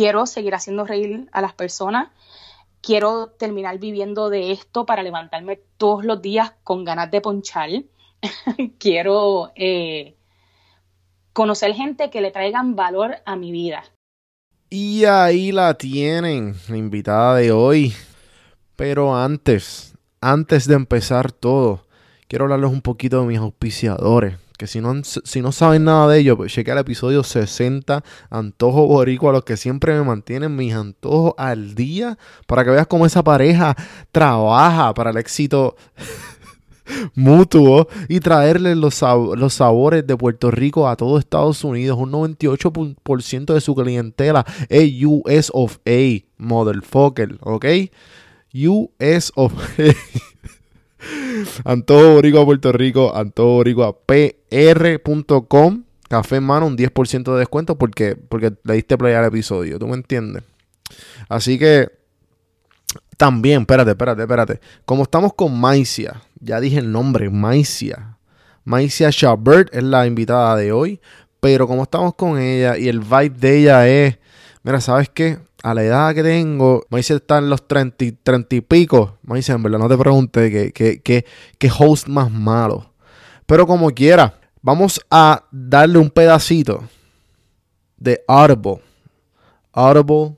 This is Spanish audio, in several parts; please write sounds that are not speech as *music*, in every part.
quiero seguir haciendo reír a las personas. Quiero terminar viviendo de esto para levantarme todos los días con ganas de ponchar. *laughs* quiero eh, conocer gente que le traigan valor a mi vida. Y ahí la tienen, la invitada de hoy. Pero antes, antes de empezar todo, quiero hablarles un poquito de mis auspiciadores. Que si no, si no saben nada de ellos, pues chequea el episodio 60, Antojo Boricua, los que siempre me mantienen mis antojos al día, para que veas cómo esa pareja trabaja para el éxito *laughs* mutuo y traerle los, los, sabores de Puerto Rico a todo Estados Unidos. Un 98% de su clientela es US of A, motherfucker, ¿ok? US of A. *laughs* Antojo Boricua Puerto Rico, Antojo Boricua PR.com. Café en mano, un 10% de descuento porque, porque le diste play al episodio. ¿Tú me entiendes? Así que también, espérate, espérate, espérate. Como estamos con Maicia, ya dije el nombre, Maicia. Maicia Chabert es la invitada de hoy. Pero como estamos con ella y el vibe de ella es, mira, ¿sabes qué? A la edad que tengo, me dice está en los 30, y pico. Me dice, en verdad, no te pregunte qué host más malo. Pero como quiera, vamos a darle un pedacito de Audible. Audible,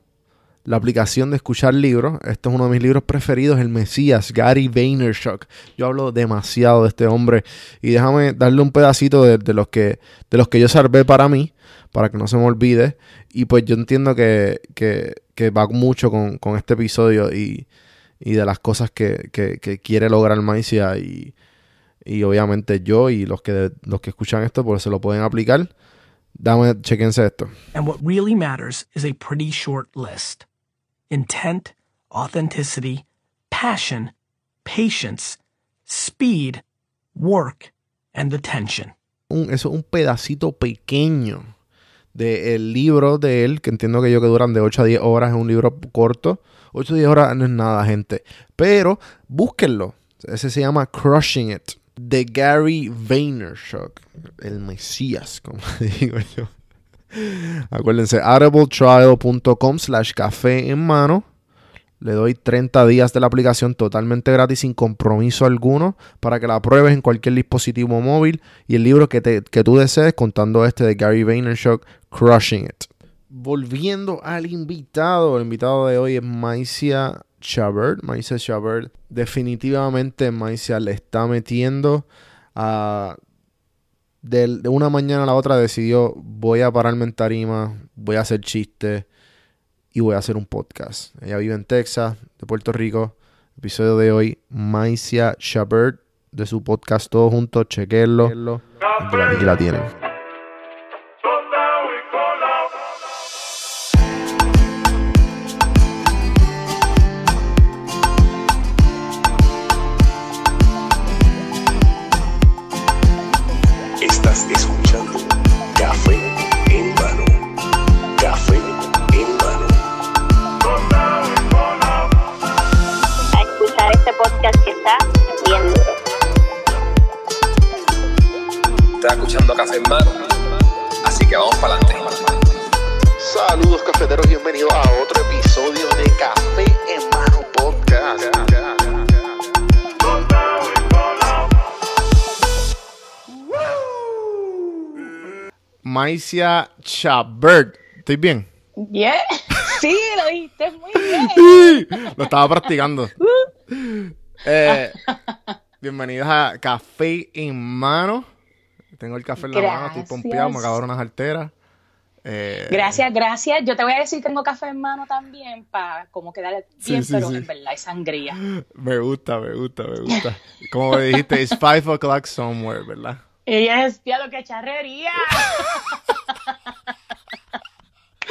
la aplicación de escuchar libros. Este es uno de mis libros preferidos, El Mesías, Gary Vaynerchuk. Yo hablo demasiado de este hombre y déjame darle un pedacito de, los, que, de los que yo salvé para mí para que no se me olvide. Y pues yo entiendo que, va mucho con, este episodio y, de las cosas que, quiere lograr Maicia y, y obviamente yo y los que, los que escuchan esto pues se lo pueden aplicar. Dame, chequense esto. And what really matters is a pretty short list. Intent, authenticity, passion, patience, speed, work, and attention. Un, eso es un pedacito pequeño del libro de él, que entiendo que yo que duran de 8 a 10 horas, es un libro corto. 8 a 10 horas no es nada, gente. Pero búsquenlo. Ese se llama Crushing It. De Gary Vaynerchuk. El Mesías, como *laughs* digo yo. Acuérdense, audibletrial.com slash café en mano. Le doy 30 días de la aplicación totalmente gratis sin compromiso alguno para que la pruebes en cualquier dispositivo móvil y el libro que, tú desees contando este de Gary Vaynerchuk, Crushing It. Volviendo al invitado, el invitado de hoy es Maicia Chabert. Maicia Chabert definitivamente Maicia le está metiendo. De, de una mañana a la otra decidió voy a pararme en tarima, voy a hacer chistes y voy a hacer un podcast. Ella vive en Texas, de Puerto Rico. Episodio de hoy, Maicia Shabert, de su podcast Todo Juntos. Chequenlo. Aquí la tienen. escuchando Café en Mano. Así que vamos para adelante. Saludos cafeteros, bienvenidos a otro episodio de Café en Mano Podcast. Maicia Chabert. ¿Estoy bien? Yeah. *laughs* Sí, lo dijiste muy bien. *laughs* Lo estaba practicando. Eh, bienvenidos a Café en Mano. Tengo el café en la mano, estoy pompeado, me acabaron unas alteras. Eh, gracias, gracias. Yo te voy a decir, tengo café en mano también para como quedar bien, pero en verdad es sangría. Me gusta, me gusta, me gusta. Como me dijiste, it's five o'clock somewhere, ¿verdad? Y es, lo que charrería. *laughs*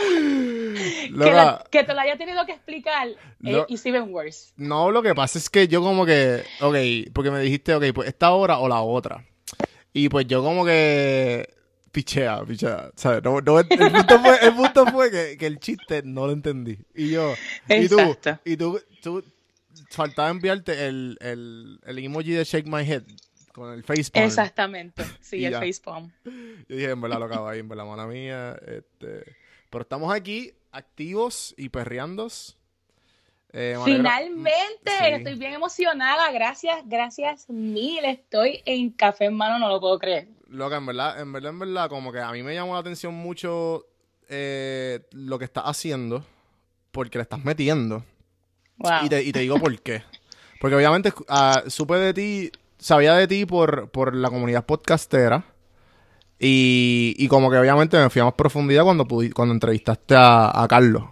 *laughs* que, te lo haya tenido que explicar eh, y even worse. No, lo que pasa es que yo como que, ok, porque me dijiste, ok, pues esta hora o la otra. Y pues yo como que pichea, pichea, ¿sabes? No, no, el, punto fue, el punto fue que, que, el chiste no lo entendí. Y yo, y tú, y tú, tú, faltaba enviarte el, el, el emoji de Shake My Head con el facepalm. Exactamente, sí, el facepalm. Yo dije, en verdad lo acabo ahí, en verdad, mala mía. Este, pero estamos aquí activos y perreandos. Eh, Finalmente, Sí. estoy bien emocionada. Gracias, gracias mil. Estoy en café en mano, no lo puedo creer. Loca, en verdad, en verdad, en verdad, como que a mí me llamó la atención mucho eh, lo que estás haciendo, porque le estás metiendo. Wow. Y te, y te digo por qué. Porque obviamente ah, supe de ti, sabía de ti por, por la comunidad podcastera. Y, y como que obviamente me fui a más profundidad cuando, cuando entrevistaste a, a Carlos.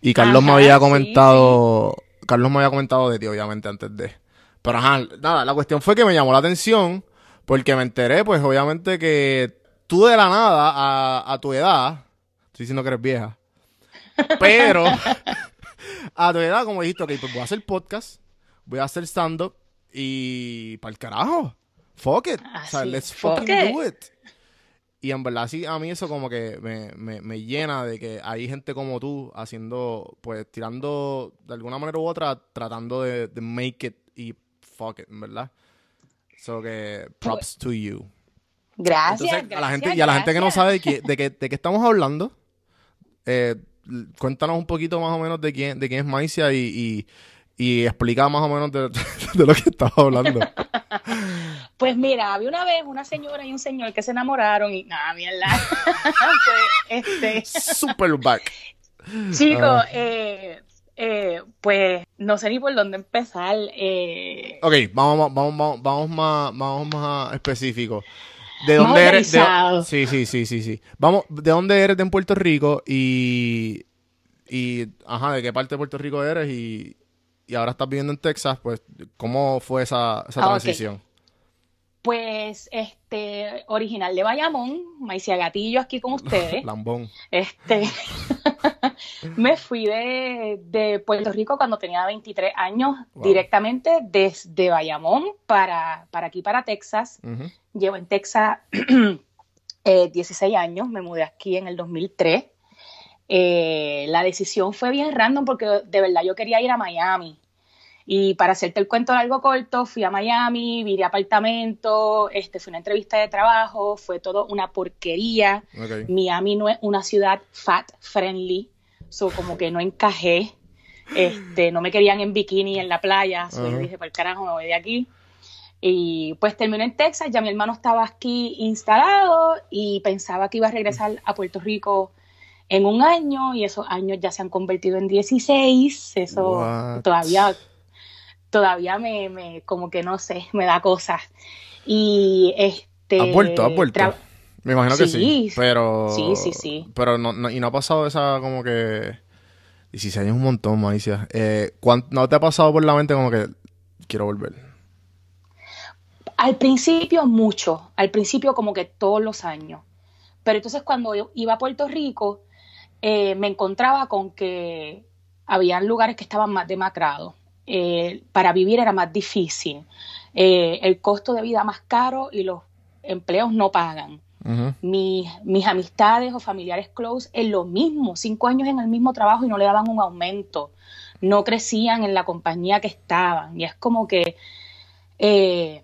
Y Carlos me había sí, comentado. Carlos me había comentado de ti, obviamente, antes de. Pero ajá, nada, la cuestión fue que me llamó la atención. Porque me enteré, pues, obviamente, que tú de la nada, a, a tu edad. Estoy diciendo que eres vieja. *laughs* Pero. a tu edad, como dijiste, ok, pues voy a hacer podcast, voy a hacer stand-up y para el carajo. Fuck it. o sea, let's fuck fucking it. do it. Y en verdad, sí, a mí eso como que me, me, me llena de que hay gente como tú haciendo, pues, tirando de alguna manera u otra, tratando de, de make it y fuck it, en verdad. So que props to you. Gracias, Entonces, a la gente, gracias, y a la gente que no sabe de qué, de qué, de qué estamos hablando, eh, cuéntanos un poquito más o menos de quién, de quién es Maicia y, y, y explica más o menos de, *laughs* de lo que estamos hablando. *laughs* Pues mira, había una vez una señora y un señor que se enamoraron y nada, mierda. *laughs* pues, este, Super back. chicos, Ah. eh, eh, pues no sé ni por dónde empezar. eh, Ok, vamos, vamos, vamos, vamos más, vamos más específico. ¿De dónde eres? De- sí, sí, sí, sí, sí. Vamos, ¿de dónde eres de en Puerto Rico? Y, y, ajá, ¿de qué parte de Puerto Rico eres? Y, y ahora estás viviendo en Texas, pues, ¿cómo fue esa, esa Ah, ok. Pues, este, original de Bayamón, Maicia Gatillo aquí con ustedes. *laughs* Lambón. Este, *laughs* me fui de, de Puerto Rico cuando tenía 23 años, Wow. directamente desde Bayamón para, para aquí, para Texas. Llevo en Texas *clears throat* eh, 16 años, me mudé aquí en el 2003. Eh, la decisión fue bien random porque de verdad yo quería ir a Miami. Y para hacerte el cuento largo corto, fui a Miami, vi apartamento, este, fue una entrevista de trabajo, fue todo una porquería. Miami no es una ciudad fat friendly, so como que no encajé. Este, no me querían en bikini en la playa, so yo Ajá. dije, por carajo, me voy de aquí. Y pues terminé en Texas, ya mi hermano estaba aquí instalado y pensaba que iba a regresar a Puerto Rico en un año y esos años ya se han convertido en 16, eso What? todavía todavía me, me como que no sé, me da cosas. Y este ¿Has vuelto? ¿Has vuelto? Me imagino que sí, pero... Sí, sí, sí. Pero no, no- y no ha pasado esa como que... 16 años es un montón, Maicia. Eh, ¿cuán- ¿No te ha pasado por la mente como que quiero volver? Al principio mucho, al principio como que todos los años. Pero entonces cuando yo iba a Puerto Rico, eh, me encontraba con que habían lugares que estaban más demacrados. Eh, para vivir era más difícil. Eh, el costo de vida más caro y los empleos no pagan. Mis, mis amistades o familiares close en lo mismo, cinco años en el mismo trabajo y no le daban un aumento. No crecían en la compañía que estaban. Y es como que eh,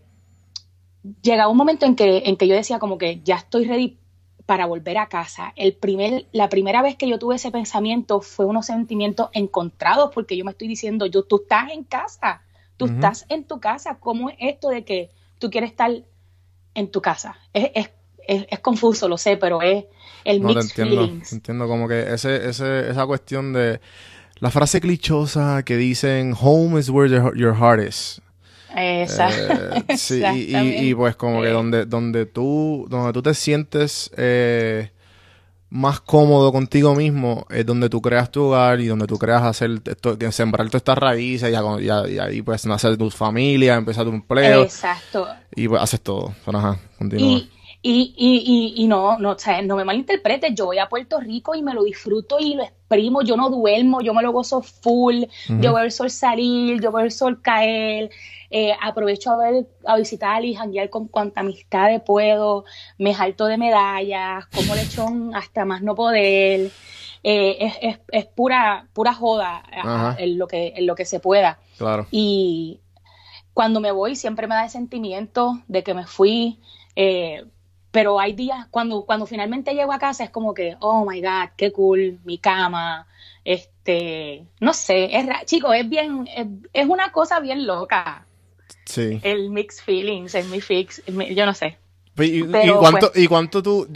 llegaba un momento en que, en que yo decía como que ya estoy ready para volver a casa. El primer, la primera vez que yo tuve ese pensamiento fue unos sentimientos encontrados porque yo me estoy diciendo, yo, tú estás en casa, tú estás en tu casa. ¿Cómo es esto de que tú quieres estar en tu casa? Es, es, es, es confuso, lo sé, pero es el No te entiendo. feelings. te Entiendo como que ese, ese, esa cuestión de la frase clichosa que dicen home is where your heart is. Esa- Eh, sí, y, y- y, exactamente. pues como que donde, donde tú, donde tú te sientes eh, más cómodo contigo mismo es donde tú creas tu hogar y donde tú creas hacer esto, sembrar todas estas raíces y, ahí pues nacer tu familia, empezar tu empleo Exacto. y pues haces todo. Ajá, continúa. Y, y, y, y, y no, no, o sea, no me malinterpretes, yo voy a Puerto Rico y me lo disfruto y lo exprimo, yo no duermo, yo me lo gozo full, yo veo el sol salir, yo veo el sol caer, eh, aprovecho a ver, a visitar y janguear con cuanta amistades puedo, me jalto de medallas, como lechón hasta más no poder, eh, es, es, es pura, pura joda Ajá. en lo que, en lo que se pueda. Claro. Y cuando me voy siempre me da el sentimiento de que me fui, eh, pero hay días cuando, cuando finalmente llego a casa es como que, oh my God, qué cool, mi cama, este, no sé, es chicos, es bien, es, una cosa bien loca. Sí. El mixed feelings, el mi fix, yo no sé. ¿Y, cuánto, pues ¿Y cuánto tú,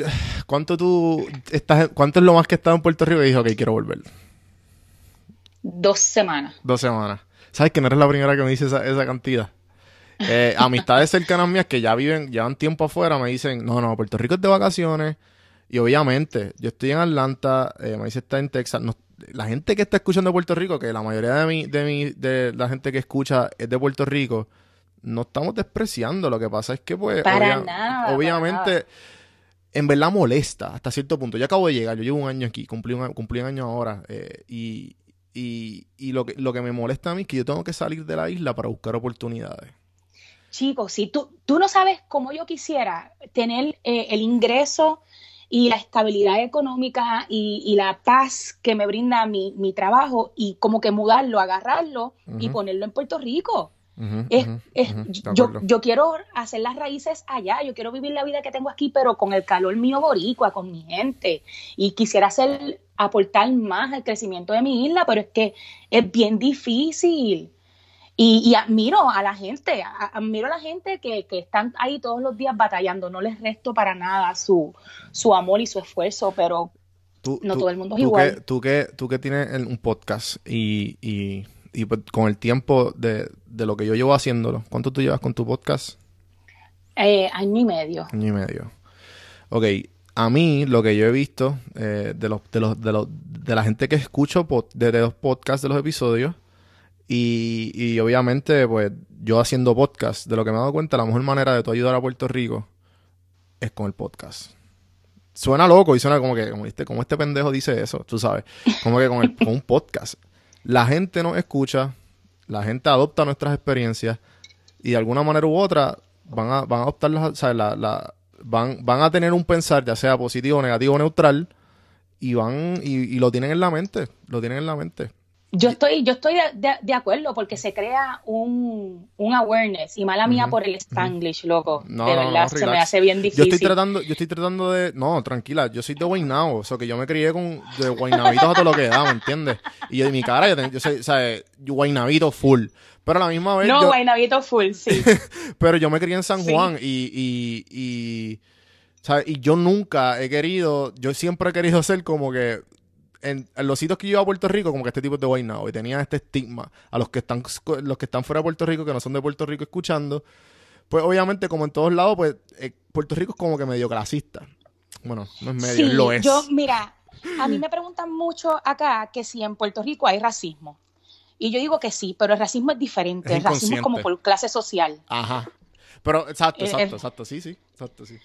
cuánto tú estás, cuánto es lo más que estado en Puerto Rico y dijo, ok, quiero volver? Dos semanas. Dos semanas. ¿Sabes que no eres la primera que me dice esa, esa cantidad? Eh, *laughs* amistades cercanas mías que ya viven, llevan tiempo afuera, me dicen, no, no, Puerto Rico es de vacaciones. Y obviamente, yo estoy en Atlanta, eh, dice está en Texas. la gente que está escuchando de Puerto Rico, que la mayoría de mi, de mi, de la gente que escucha es de Puerto Rico, no estamos despreciando. Lo que pasa es que, pues, obviamente, en verdad molesta hasta cierto punto. Yo acabo de llegar, yo llevo un año aquí, cumplí un, cumplí un año ahora, eh, y, y, y lo, que, lo que me molesta a mí es que yo tengo que salir de la isla para buscar oportunidades. Chicos, si tú, tú no sabes cómo yo quisiera tener eh, el ingreso y la estabilidad económica y, la paz que me brinda mi, mi, trabajo y como que mudarlo, agarrarlo y ponerlo en Puerto Rico. yo, yo, quiero hacer las raíces allá, yo quiero vivir la vida que tengo aquí, pero con el calor mío boricua, con mi gente. Y quisiera hacer, aportar más al crecimiento de mi isla, pero es que es bien difícil. Y, admiro a la gente, admiro a la gente que, están ahí todos los días batallando. No les resto para nada su, su amor y su esfuerzo, pero no todo el mundo es igual. tú, que, tú que tienes un podcast y, y, pues con el tiempo de, lo que yo llevo haciéndolo, ¿cuánto tú llevas con tu podcast? Eh, año y medio. Año y medio. Ok, a mí lo que yo he visto eh, de, los, de, los, de, los, de la gente que escucho de los podcasts de los episodios y, y obviamente, pues yo haciendo podcast, de lo que me he dado cuenta, la mejor manera de tú ayudar a Puerto Rico es con el podcast. Suena loco y suena como que, como este, como este pendejo dice eso, tú sabes. Como que con, el, con un podcast. La gente nos escucha, la gente adopta nuestras experiencias y de alguna manera u otra van a, van a adoptar las, o sea, la, la, van, van a tener un pensar, ya sea positivo, negativo, neutral, y van, y, y lo tienen en la mente, lo tienen en la mente. Yo estoy, yo estoy de, acuerdo porque se crea un, un awareness y mala mía por el Spanglish, loco. de verdad, se me hace bien difícil. Yo estoy tratando, yo estoy tratando de, no, tranquila, yo soy de Guaynabo, o sea que yo me crié con de Guaynabitos a todo lo que da, ¿me entiendes? Y de mi cara, yo, yo soy, Guaynabito full. Pero a la misma vez. No, Guaynabito full, sí. *laughs* pero yo me crié en San Juan y, y, y, ¿sabes? y yo nunca he querido, yo siempre he querido ser como que en, los sitios que yo iba a Puerto Rico, como que este tipo es de Guaynabo, y tenía este estigma a los que están los que están fuera de Puerto Rico, que no son de Puerto Rico escuchando, pues obviamente como en todos lados, pues eh, Puerto Rico es como que medio clasista. Bueno, no es medio, lo es. Yo, mira, a mí me preguntan mucho acá que si en Puerto Rico hay racismo. Y yo digo que sí, pero el racismo es diferente. el racismo es como por clase social. Ajá. Pero, exacto, eh, exacto, exacto, sí, sí, exacto, sí.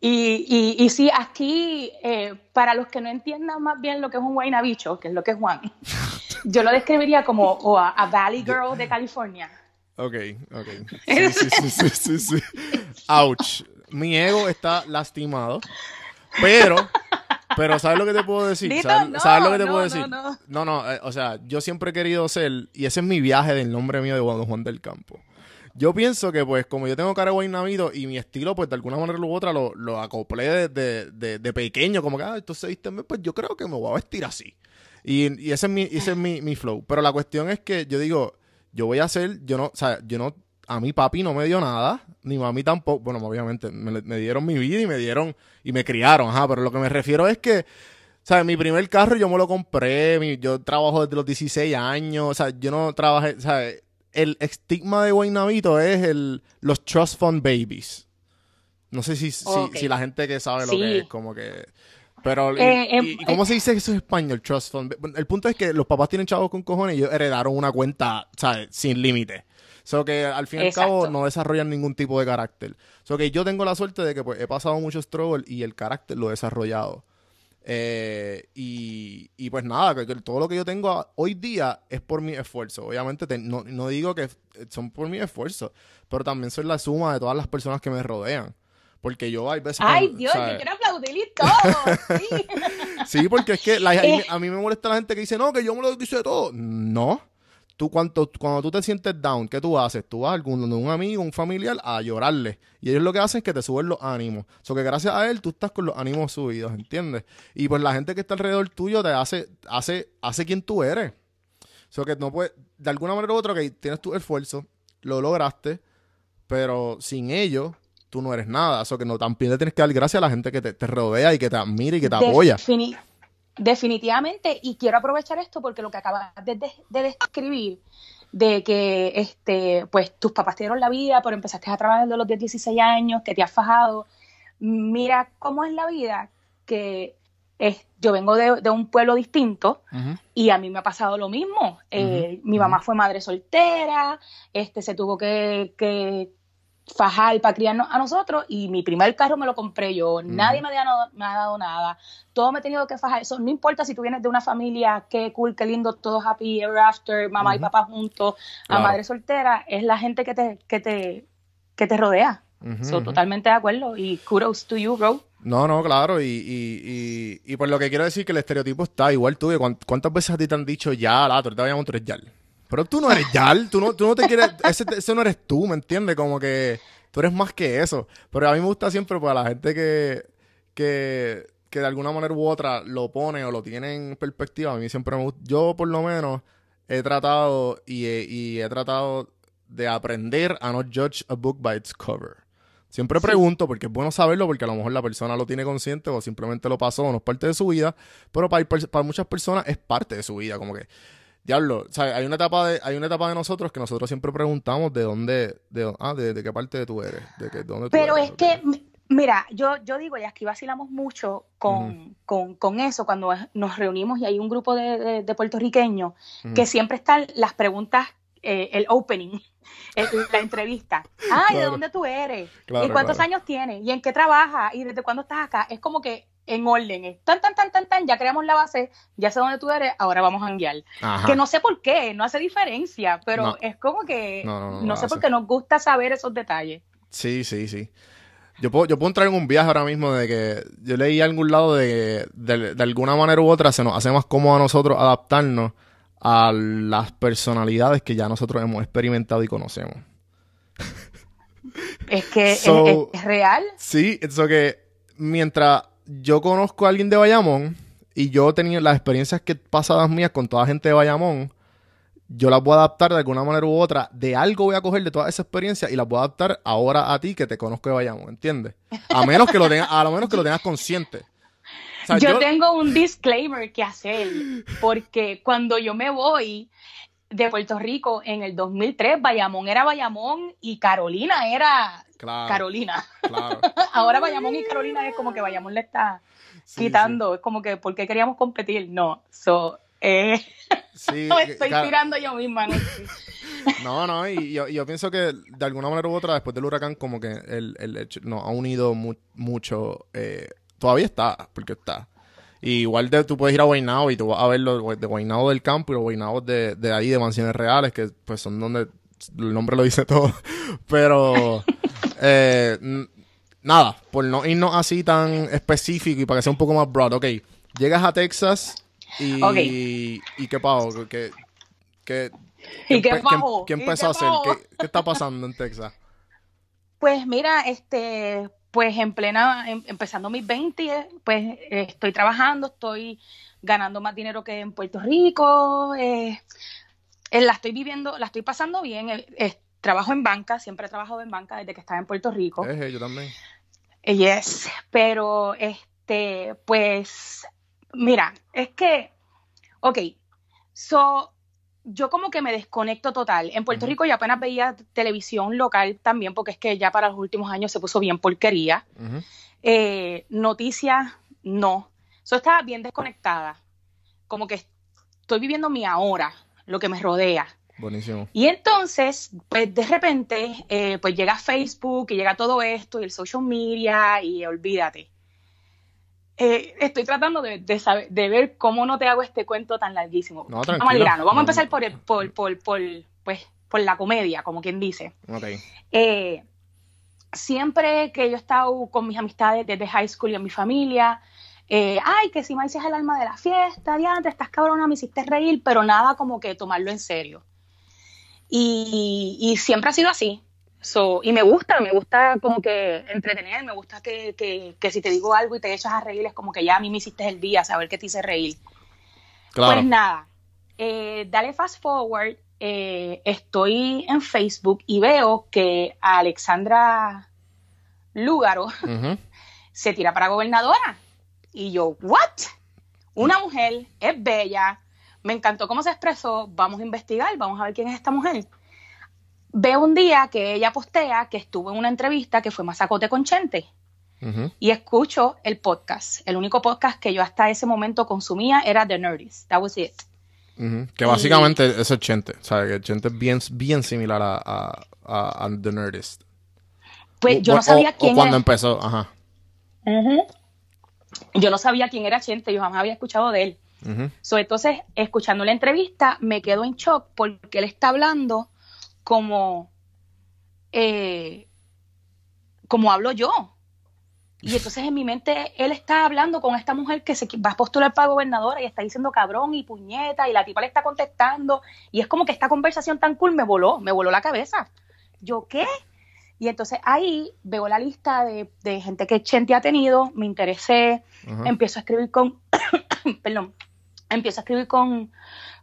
Y, y, sí, aquí, eh, para los que no entiendan más bien lo que es un guaynabicho, que es lo que es Juan, *laughs* yo lo describiría como a, Valley Girl de California. Ok, ok. Sí, sí, sí, sí, sí, Ouch. Mi ego está lastimado, pero... Pero ¿sabes lo que te puedo decir? ¿Sabes, lo que te puedo decir? No, no, no eh, o sea, yo siempre he querido ser, y ese es mi viaje del nombre mío de Juan Juan del Campo. Yo pienso que, pues, como yo tengo cara de guaynabito y mi estilo, pues, de alguna manera u otra lo, lo acoplé de, de, pequeño, como que, ah, entonces viste, pues yo creo que me voy a vestir así. Y, y ese es, mi, ese es mi, mi, flow. Pero la cuestión es que yo digo, yo voy a hacer, yo no, o sea, yo no, a mi papi no me dio nada, ni mami tampoco, bueno, obviamente, me, dieron mi vida y me dieron, y me criaron, ajá, pero lo que me refiero es que, sea, Mi primer carro yo me lo compré, yo trabajo desde los 16 años, o sea, yo no trabajé, ¿sabes? El estigma de Guaynabito es el, los Trust Fund Babies. No sé si, si, la gente que sabe lo que es, como que... Pero, eh, em, y, cómo se dice eso en español, Trust Fund? El punto es que los papás tienen chavos con cojones y ellos heredaron una cuenta, ¿sabes? Sin límite. So que al fin y al cabo no desarrollan ningún tipo de carácter. So que yo tengo la suerte de que pues, he pasado mucho struggle y el carácter lo he desarrollado. Eh, y, pues nada, que, todo lo que yo tengo hoy día es por mi esfuerzo. Obviamente no, digo que son por mi esfuerzo, pero también soy la suma de todas las personas que me rodean. Porque yo hay veces... Ay, Dios, yo quiero aplaudir y todo. *laughs* Sí. porque es que *laughs* eh. a mí me molesta la gente que dice, no, que yo me lo hice todo. No. Tú cuando, cuando tú te sientes down, ¿qué tú haces? Tú vas a algún, un amigo, un familiar, a llorarle. Y ellos lo que hacen es que te suben los ánimos. O que gracias a él tú estás con los ánimos subidos, ¿entiendes? Y pues la gente que está alrededor tuyo te hace, hace, hace quien tú eres. O sea que no puedes, de alguna manera u otra, que tienes tu esfuerzo, lo lograste, pero sin ellos tú no eres nada. Eso que no también le tienes que dar gracias a la gente que te, te rodea y que te admira y que te apoya. Defini- definitivamente, y quiero aprovechar esto porque lo que acabas de, de- de describir, de que este, pues tus papás te dieron la vida, pero empezaste a trabajar de los 10, 16 años, que te has fajado. Mira cómo es la vida, que es, yo vengo de, de un pueblo distinto, y a mí me ha pasado lo mismo. Eh, Mi mamá fue madre soltera, este, se tuvo que, que fajar para criarnos a nosotros y mi primer carro me lo compré yo. Nadie me, había dado- me ha dado nada. Todo me he tenido que fajar. Eso no importa si tú vienes de una familia, qué cool, qué lindo, todos happy ever after, mamá y papá juntos, Claro. a madre soltera. Es la gente que te, que te, que te rodea. So, ujú. totalmente de acuerdo. Y kudos to you, bro. No, no, claro, y, y, y, y por lo que quiero decir que el estereotipo está igual tú, ¿cuántas veces a ti te han dicho ya, la, tú te vayamos, tú eres Yal? Pero tú no eres Yal, tú no, tú no te quieres, ese, ese no eres tú, ¿me entiendes? Como que tú eres más que eso. Pero a mí me gusta siempre para la gente que, que, que de alguna manera u otra lo pone o lo tiene en perspectiva, a mí siempre me gusta, yo por lo menos he tratado y he, y he tratado de aprender a no judge a book by its cover. Siempre pregunto, porque es bueno saberlo, porque a lo mejor la persona lo tiene consciente o simplemente lo pasó o no es parte de su vida, pero para, para muchas personas es parte de su vida, como que, diablo, o sea, hay una etapa de, hay una etapa de nosotros que nosotros siempre preguntamos de dónde, de, ah, de, de qué parte tú eres, de que, dónde tú Pero eres, es que, mira, yo, yo digo, y aquí vacilamos mucho con, con, con eso, cuando nos reunimos y hay un grupo de, de- de puertorriqueños, que siempre están las preguntas, eh, el opening, *laughs* el- la entrevista. Ay, ¿de dónde tú eres? Claro, ¿Y cuántos claro. años tienes? ¿Y en qué trabajas? ¿Y desde cuándo estás acá? Es como que en orden, es tan, tan, tan, tan, tan, ya creamos la base, ya sé dónde tú eres, ahora vamos a enviar. Ajá. Que no sé por qué, no hace diferencia, pero No. es como que No, no, no, sé por qué nos gusta saber esos detalles. Sí, sí, sí. Yo puedo, yo puedo entrar en un viaje ahora mismo de que yo leí a algún lado de que de, de alguna manera u otra se nos hace más cómodo a nosotros adaptarnos a las personalidades que ya nosotros hemos experimentado y conocemos. Es que So- es, es real. Sí, eso que mientras yo conozco a alguien de Bayamón y yo he tenido las experiencias que pasadas mías con toda gente de Bayamón, yo las voy a adaptar de alguna manera u otra. De algo voy a coger de toda esa experiencia y las voy a adaptar ahora a ti que te conozco de Bayamón, ¿entiendes? A menos que lo tengas, a lo menos que lo tengas consciente. O sea, yo, tengo un disclaimer que hacer, porque cuando yo me voy de Puerto Rico en el 2003, Bayamón era Bayamón y Carolina era Claro, Carolina. claro. *laughs* Ahora Bayamón y Carolina es como que Bayamón le está Sí, quitando, es como que, ¿por qué queríamos competir? No, so, eh, Sí, *laughs* me sí, estoy tirando yo misma. ¿no? *laughs* No, no, y yo, yo pienso que de alguna manera u otra, después del huracán, como que el, el hecho nos ha unido mu- mucho. eh, todavía está, porque está. Y igual de, tú puedes ir a Guaynabo y tú vas a ver los de Guaynabo del campo y los Guaynabos de, de ahí, de Mansiones Reales, que pues son donde el nombre lo dice todo. Pero, eh, nada, por no irnos así tan específico y para que sea un poco más broad. Ok, llegas a Texas y, y qué pasó, que, que, ¿Y qué? ¿Qué, ¿Y empezó qué a hacer? ¿Qué, qué está pasando en Texas? Pues mira, este, pues en plena, em- empezando mis 20, pues eh, estoy trabajando, estoy ganando más dinero que en Puerto Rico, eh, eh, la estoy viviendo, la estoy pasando bien, eh, trabajo en banca, siempre he trabajado en banca desde que estaba en Puerto Rico. Eh, yo también. Eh, Yes, pero este, pues, mira, es que, ok, so, yo como que me desconecto total. En Puerto. Rico yo apenas veía televisión local también, porque es que ya para los últimos años se puso bien porquería. Eh, noticias, no. So, estaba bien desconectada. Como que estoy viviendo mi ahora, lo que me rodea. Buenísimo. Y entonces, pues de repente, eh, pues llega Facebook y llega todo esto y el social media y olvídate. Eh, estoy tratando de, de saber, de ver cómo no te hago este cuento tan larguísimo. No, Vamos al grano. Vamos a empezar por, el, por, por, por, pues, por la comedia, como quien dice. Ok. Eh, siempre que yo he estado con mis amistades desde high school y en mi familia, eh, ay, que si me dices el alma de la fiesta, diantre, estás cabrona, me hiciste reír, pero nada como que tomarlo en serio. Y, y siempre ha sido así. So, y me gusta, me gusta como que entretener, me gusta que, que, que si te digo algo y te echas a reír, es como que ya a mí me hiciste el día, saber que te hice reír. Claro. Pues nada, eh, dale fast forward, eh, estoy en Facebook y veo que a Alexandra Lúgaro se tira para gobernadora. Y yo, ¿what? Una mujer, es bella, me encantó cómo se expresó, vamos a investigar, vamos a ver quién es esta mujer. Veo un día que ella postea que estuvo en una entrevista que fue Mazacote con Chente Ujú. y escucho el podcast. El único podcast que yo hasta ese momento consumía era The Nerdist. That was it. Ujú. Que básicamente eso es Chente. O sea, que Chente es bien, bien similar a, a, a- a The Nerdist. Pues yo O- no sabía o- o quién cuando era. empezó, ajá. Ujú. Yo no sabía quién era Chente, yo jamás había escuchado de él. Ujú. So, entonces, escuchando la entrevista, me quedo en shock porque él está hablando como, eh, como hablo yo. Y entonces en mi mente él está hablando con esta mujer que se va a postular para gobernadora y está diciendo cabrón y puñeta y la tipa le está contestando y es como que esta conversación tan cool me voló, me voló la cabeza. ¿Yo qué? Y entonces ahí veo la lista de, de gente que Chente ha tenido, me interesé, empiezo a escribir con, *coughs* perdón, empiezo a escribir con,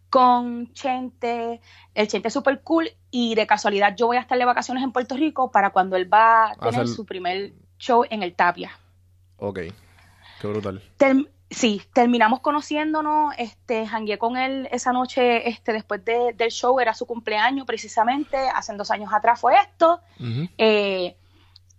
con Chente, el Chente es súper cool y de casualidad yo voy a estar de vacaciones en Puerto Rico para cuando él va a tener Hacer- su primer show en el Tapia. Ok. Qué brutal. Term- sí, terminamos conociéndonos, este, jangué con él esa noche, este, después de- del show, era su cumpleaños precisamente, hace dos años atrás fue esto. Eh,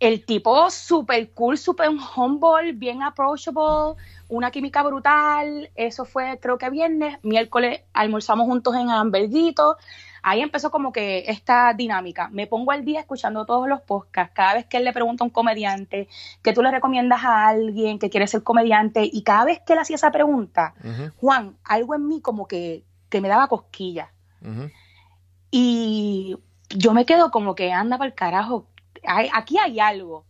el tipo súper cool, súper humble, bien approachable, una química brutal. Eso fue, creo que viernes. Miércoles almorzamos juntos en Amberguito. Ahí empezó como que esta dinámica. Me pongo al día escuchando todos los podcasts. Cada vez que él le pregunta a un comediante que tú le recomiendas a alguien que quiere ser comediante, y cada vez que él hacía esa pregunta. Juan, algo en mí como que, que me daba cosquillas. Ujú. Y yo me quedo como que anda para el carajo. Hay- aquí hay algo.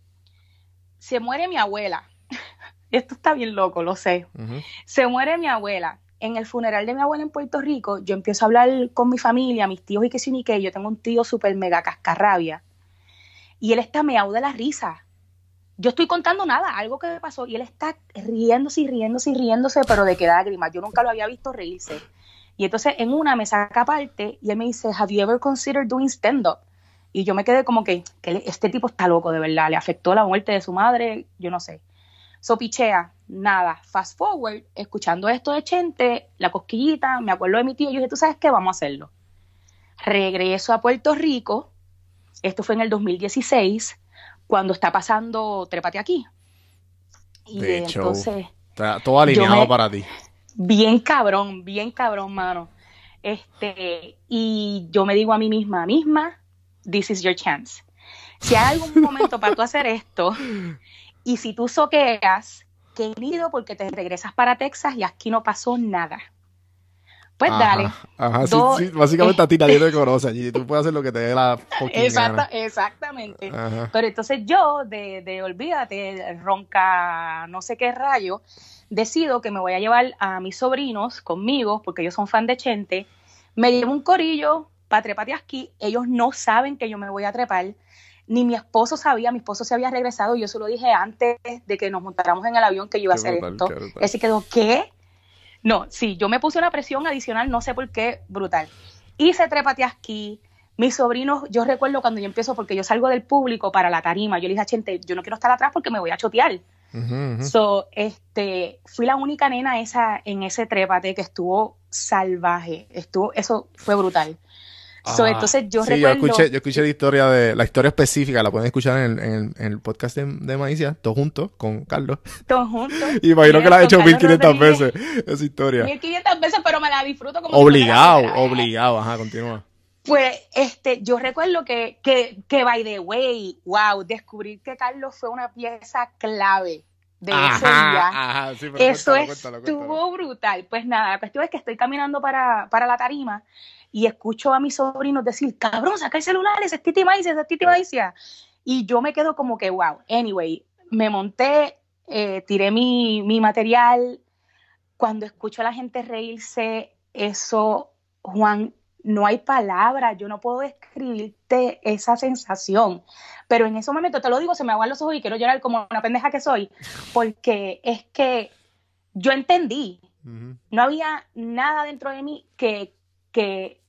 Se muere mi abuela. *laughs* Esto está bien loco, lo sé. Se muere mi abuela. En el funeral de mi abuela en Puerto Rico, yo empiezo a hablar con mi familia, mis tíos y que sí ni qué. Yo tengo un tío súper mega cascarrabia. Y él está meado de la risa. Yo estoy contando nada, algo que me pasó. Y él está riéndose y riéndose y riéndose, pero de que lágrimas. Yo nunca lo había visto reírse. Y entonces en una me saca aparte y él me dice, ¿Have you ever considered doing stand-up? Y yo me quedé como que, que este tipo está loco, de verdad. Le afectó la muerte de su madre, yo no sé. So pichea, nada. Fast forward, escuchando esto de Chente, la cosquillita, me acuerdo de mi tío. Yo dije, ¿tú sabes qué? Vamos a hacerlo. Regreso a Puerto Rico. Esto fue en el 2016, cuando está pasando Trépate aquí. Y De hecho, entonces Está todo alineado me- para ti. bien cabrón, bien cabrón, mano. Este, y yo me digo a mí misma, misma, this is your chance. Si hay algún *laughs* momento para tú hacer esto, y si tú soqueas, que he ido porque te regresas para Texas y aquí no pasó nada. Pues Ajá, dale. Ajá, sí, Do- sí, básicamente a ti nadie te *laughs* conoce allí. Tú puedes hacer lo que te dé la Exacta- gana. exactamente. Ajá. Pero entonces yo, de, de olvídate, ronca no sé qué rayo, decido que me voy a llevar a mis sobrinos conmigo, porque ellos son fan de Chente. Me llevo un corillo para trepate aquí. Ellos no saben que yo me voy a trepar. Ni mi esposo sabía, mi esposo se había regresado. Yo se lo dije antes de que nos montáramos en el avión que yo iba a hacer brutal, esto. brutal. Se quedó, ¿qué? No, sí, yo me puse una presión adicional, no sé por qué, brutal. Hice trépate aquí. Mis sobrinos, yo recuerdo cuando yo empiezo, porque yo salgo del público para la tarima, yo le dije a Chente, yo no quiero estar atrás porque me voy a chotear. So, este, fui la única nena esa, en ese trépate que estuvo salvaje. Estuvo, eso fue brutal. So, Ah, entonces yo sí, recuerdo. yo escuché, yo escuché la historia de la historia específica, la pueden escuchar en el, en el, en el podcast de, de Maicia, todos juntos, con Carlos. *laughs* todos juntos. Y imagino que la has hecho Carlos 1500 Rodríguez. veces, esa historia. 1500 veces, pero me la disfruto como si Obligado, vez. obligado, ajá, continúa. Pues, este, yo recuerdo que, que, que, by the way, wow, descubrir que Carlos fue una pieza clave de ese día. ajá, sí, pero Eso cuéntalo, cuéntalo, estuvo cuéntalo. brutal. Pues nada, la cuestión es que estoy caminando para, para la tarima y escucho a mis sobrinos decir, cabrón, saca el celular, ese es Titi Maicia, ese es Titi Maicia. Y yo me quedo como que, wow. Anyway, me monté, eh, tiré mi, mi material. Cuando escucho a la gente reírse, eso, Juan, no hay palabras, yo no puedo describirte esa sensación. Pero en ese momento, te lo digo, se me aguan los ojos y quiero llorar como una pendeja que soy, porque es que yo entendí, no había nada dentro de mí que, que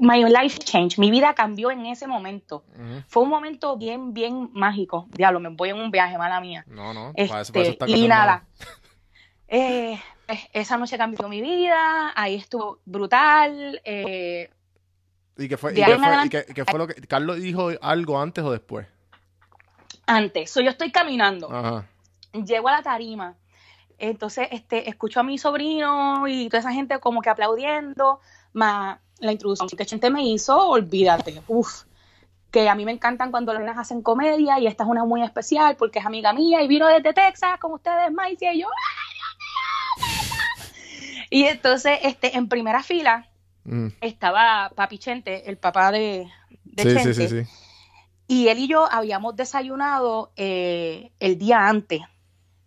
my life changed, mi vida cambió en ese momento. Fue un momento bien, bien mágico. Diablo, me voy en un viaje, mala mía. No, no, Este, para eso, para eso está y nada, *laughs* eh, eh, esa noche cambió mi vida, ahí estuvo brutal. eh, ¿Y qué fue, y qué fue- y adelante- qué- qué fue lo que... ¿Carlos dijo algo antes o después? antes, so, yo estoy caminando, Ajá. llego a la tarima, entonces este, escucho a mi sobrino y toda esa gente como que aplaudiendo, más la introducción que Chente me hizo, olvídate, uff, que a mí me encantan cuando las nenas hacen comedia y esta es una muy especial porque es amiga mía y vino desde Texas con ustedes, Maicia, y yo, ¡ay, Dios mío! Y entonces, este, en primera fila Mm. estaba Papi Chente, el papá de, de Sí, sí, Chente, sí, sí. y él y yo habíamos desayunado eh, el día antes.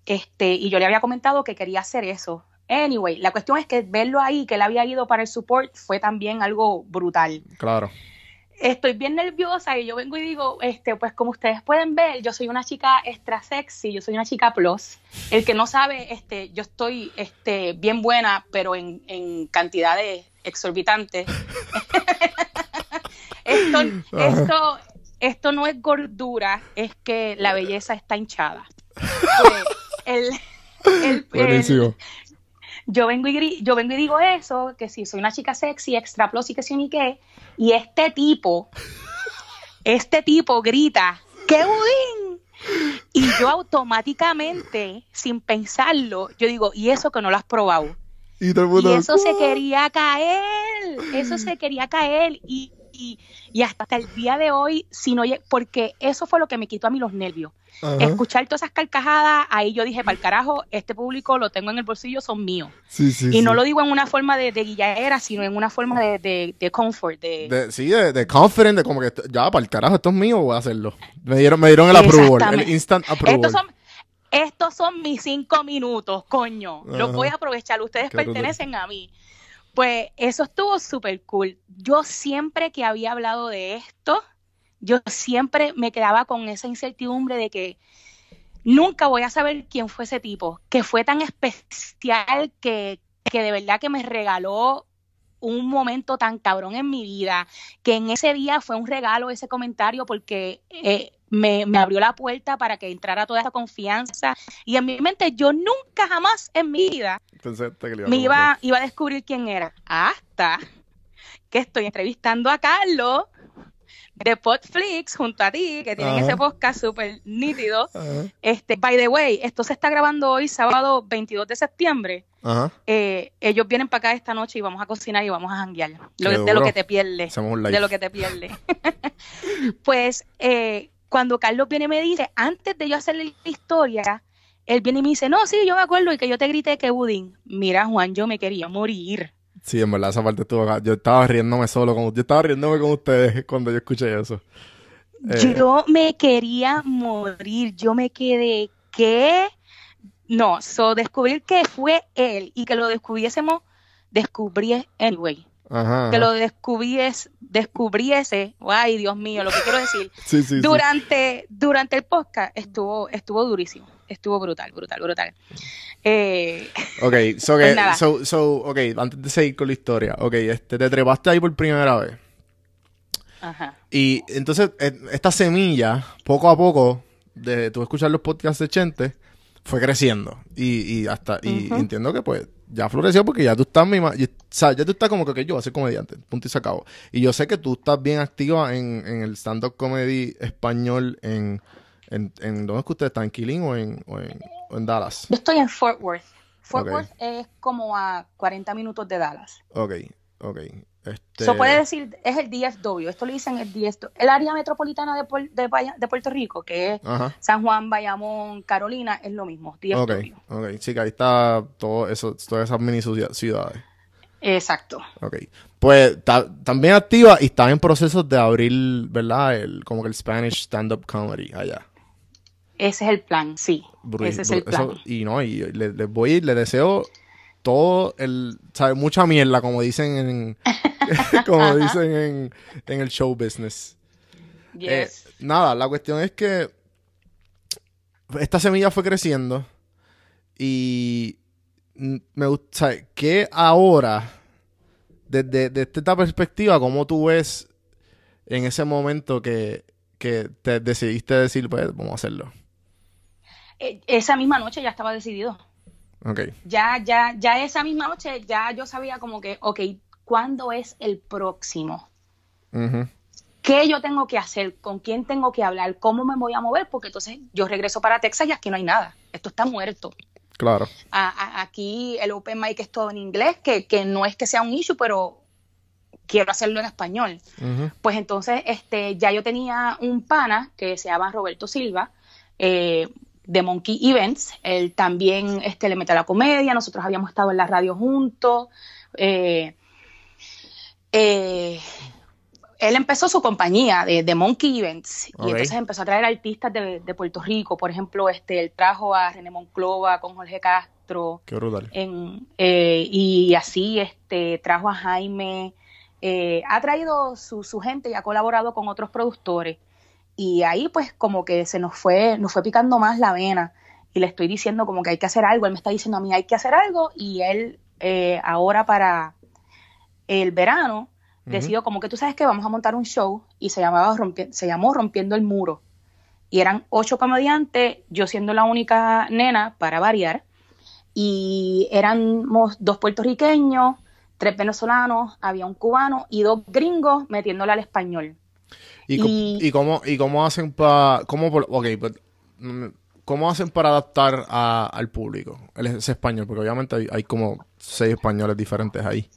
Este, y yo le había comentado que quería hacer eso. Anyway, la cuestión es que verlo ahí, que él había ido para el support, fue también algo brutal. Claro. Estoy bien nerviosa y yo vengo y digo, este, pues como ustedes pueden ver, yo soy una chica extra sexy, yo soy una chica plus. El que no sabe, este, yo estoy este, bien buena, pero en, en cantidades exorbitantes. *laughs* esto, esto, esto no es gordura, es que la belleza está hinchada. *laughs* Pues, *laughs* el- el- yo vengo y yo vengo y digo eso, que si soy una chica sexy, extra plus y que sí ni qué, y este tipo, este tipo grita, ¡qué budín! Y yo automáticamente, sin pensarlo, yo digo, ¿y eso que no lo has probado? Y Y eso se quería caer, eso se quería caer y, y, y hasta el día de hoy, si no, porque eso fue lo que me quitó a mí los nervios. Escuchar todas esas carcajadas, ahí yo dije, para el carajo, este público lo tengo en el bolsillo, son míos. Sí, sí, Y sí. no lo digo en una forma de, de guilladera, sino en una forma de, de, de comfort. De, De- sí, de, de confident, de como que ya, para el carajo, esto es mío, voy a hacerlo. Me dieron, me dieron el approval, el instant approval. estos, son, estos son mis cinco minutos, coño. Los Ajá. voy a aprovechar. Ustedes Qué brutal. pertenecen a mí. Pues eso estuvo súper cool. Yo siempre que había hablado de esto, yo siempre me quedaba con esa incertidumbre de que nunca voy a saber quién fue ese tipo, que fue tan especial que, que de verdad que me regaló un momento tan cabrón en mi vida, que en ese día fue un regalo ese comentario porque eh, me, me abrió la puerta para que entrara toda esa confianza y en mi mente yo nunca jamás en mi vida Pensaste que me iba, iba a descubrir quién era. Hasta que estoy entrevistando a Carlos de Podflix junto a ti, que tienen Ajá. ese podcast súper nítido. Ajá. Este, by the way, esto se está grabando hoy, sábado 22 de septiembre. Ajá. Eh, ellos vienen para acá esta noche y vamos a cocinar y vamos a janguear. Lo- de lo que te pierdes. De lo que te pierdes. *laughs* pues eh, cuando Carlos viene y me dice, antes de yo hacerle la historia, él viene y me dice, no, sí, yo me acuerdo y que yo te grité que budín. Mira, Juan, yo me quería morir. Sí, en verdad, esa parte estuvo acá. Yo estaba riéndome solo, con, yo estaba riéndome con ustedes *laughs* cuando yo escuché eso. Eh, Yo me quería morir. Yo me quedé, ¿qué? No, so descubrir que fue él y que lo descubriésemos, descubrí anyway. Ajá. Que ajá. lo descubriese, descubriese, ay Dios mío, lo que quiero decir, *laughs* Sí, sí, sí. durante, durante el podcast estuvo, estuvo durísimo, estuvo brutal, brutal, brutal. Eh, Ok, *laughs* so, Pues que, so, so, ok, antes de seguir con la historia, ok, este, te trepaste ahí por primera vez. ajá. Y entonces, eh, esta semilla, poco a poco, de tú escuchar los podcasts de Chente, fue creciendo. Y, y hasta, y entiendo que pues ya floreció porque ya tú estás misma, y- o sea, ya tú estás como que yo voy a ser comediante, punto y se acabó. Y yo sé que tú estás bien activa en, en el stand-up comedy español en, en, en ¿dónde es que ustedes están? ¿En Killing o en, o en, o en Dallas? Yo estoy en Fort Worth. Fort. Worth es como a 40 minutos de Dallas. Ok, ok. Este... Puede decir, es el DFW, esto le dicen el DFW, el área metropolitana de, Puer- de, Puerto Rico, que es Ajá. San Juan, Bayamón, Carolina, es lo mismo, DFW. Ok, ok. Sí, que ahí está todo eso, todas esas mini ciudad- ciudades. Exacto. Ok. Pues ta- también activa y está en procesos de abrir, ¿verdad? El, como que el Spanish stand-up comedy allá. Ese es el plan, sí. Ese es el plan. eso- y no, y le- les voy, les deseo todo el, ¿sabes? Mucha mierda, como dicen en, *laughs* como dicen en, en el show business. Eh, Yes. nada, la cuestión es que esta semilla fue creciendo y me gusta. ¿Qué ahora, desde, desde esta perspectiva, cómo tú ves en ese momento que, que te decidiste decir, pues vamos a hacerlo? Eh, esa misma noche ya estaba decidido. Ok. Ya, ya, ya esa misma noche ya yo sabía como que, ok, ¿cuándo es el próximo? ¿Qué yo tengo que hacer? ¿Con quién tengo que hablar? ¿Cómo me voy a mover? Porque entonces yo regreso para Texas y aquí no hay nada. Esto está muerto. Claro. A- a- aquí el open mic es todo en inglés, que, que no es que sea un issue, pero quiero hacerlo en español. Pues entonces este, ya yo tenía un pana que se llama Roberto Silva, eh, de Monkey Events. Él también este, le mete a la comedia, nosotros habíamos estado en la radio juntos. eh, eh, él empezó su compañía de, de Monkey Events y entonces empezó a traer artistas de, de Puerto Rico. Por ejemplo, este, él trajo a René Monclova con Jorge Castro. Qué brutal. En, eh, y así este, trajo a Jaime, eh, ha traído su, su gente y ha colaborado con otros productores. Y ahí pues como que se nos fue, nos fue picando más la vena. Y le estoy diciendo como que hay que hacer algo. Él me está diciendo a mí hay que hacer algo. Y él eh, ahora para el verano decidió como que tú sabes que vamos a montar un show y se llamaba Rompi- se llamó Rompiendo el Muro. Y eran ocho comediantes, yo siendo la única nena para variar y éramos dos puertorriqueños, tres venezolanos, había un cubano y dos gringos metiéndole al español. ¿Y, co- Y- y cómo, y cómo hacen para... Cómo, por- ok, pues, mm, ¿cómo hacen para adaptar a- al público? El, ese español, porque obviamente hay, hay como seis españoles diferentes ahí.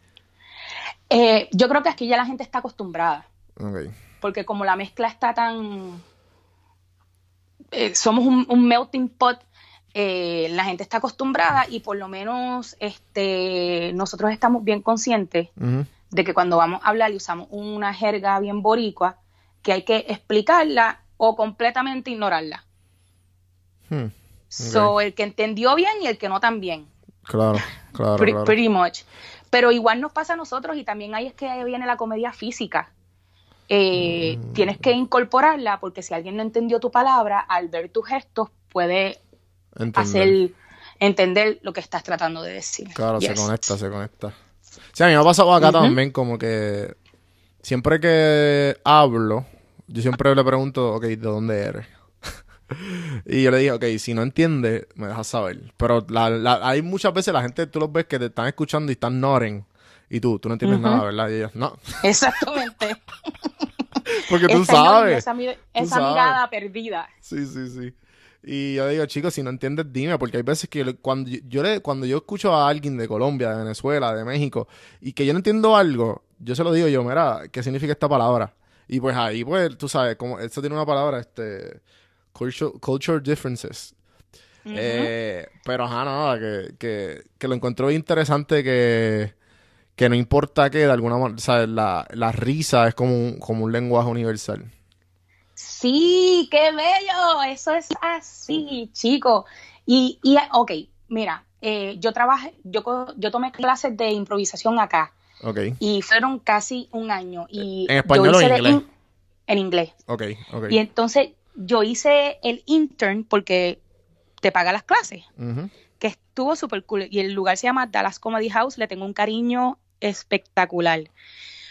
Eh, yo creo que aquí ya la gente está acostumbrada, Ok. porque como la mezcla está tan... eh, somos un, un melting pot, eh, la gente está acostumbrada y por lo menos este, nosotros estamos bien conscientes de que cuando vamos a hablar y usamos una jerga bien boricua, que hay que explicarla o completamente ignorarla. Hmm. So, el que entendió bien y el que no también. Claro, claro, Pretty, claro. pretty much. Pero igual nos pasa a nosotros y también ahí es que ahí viene la comedia física. Eh, Mm. Tienes que incorporarla porque si alguien no entendió tu palabra, al ver tus gestos puede Entender. hacer entender lo que estás tratando de decir. Claro, se conecta, se conecta. Sí, a mí me ha pasado acá también como que siempre que hablo, yo siempre le pregunto, ok, ¿de dónde eres? *laughs* y yo le dije, ok, si no entiendes, me dejas saber. Pero la, la- hay muchas veces la gente, tú los ves que te están escuchando y están nodding. Y tú, tú no entiendes nada, ¿verdad? Y ellos, no. *laughs* Exactamente. Porque tú sabes. Esa, tú sabes. mirada perdida. Sí, sí, sí. Y yo digo, chicos, si no entiendes, dime, porque hay veces que yo cuando yo, yo le- cuando yo escucho a alguien de Colombia, de Venezuela, de México, y que yo no entiendo algo, yo se lo digo yo, mira, ¿qué significa esta palabra? Y pues ahí, pues, tú sabes, como esto tiene una palabra, este, culture, culture differences. Eh, pero ajá, nada, que, que, que lo encontré interesante que, que no importa que de alguna manera, ¿sabes? La, la risa es como un, como un lenguaje universal. Sí, qué bello. Eso es así, chico. Y, y ok, mira, eh, yo trabajé, yo, yo tomé clases de improvisación acá Ok, y fueron casi un año. Y ¿En español o en inglés? in- en inglés. ok, ok. Y entonces yo hice el intern porque te paga las clases, que estuvo súper cool. Y el lugar se llama Dallas Comedy House, le tengo un cariño espectacular.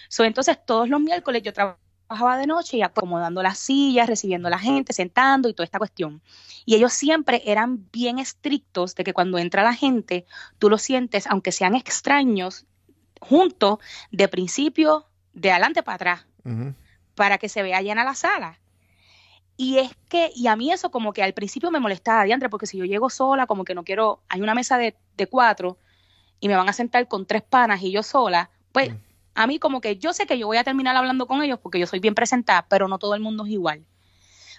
So, entonces todos los miércoles yo trabajaba de noche y acomodando las sillas, recibiendo a la gente, sentando y toda esta cuestión. Y ellos siempre eran bien estrictos de que cuando entra la gente, tú lo sientes, aunque sean extraños, juntos, de principio, de adelante para atrás para que se vea llena la sala. Y es que, y a mí eso como que al principio me molestaba, diantre, porque si yo llego sola, como que no quiero, hay una mesa de, de cuatro y me van a sentar con tres panas y yo sola, pues a mí como que yo sé que yo voy a terminar hablando con ellos porque yo soy bien presentada, pero no todo el mundo es igual.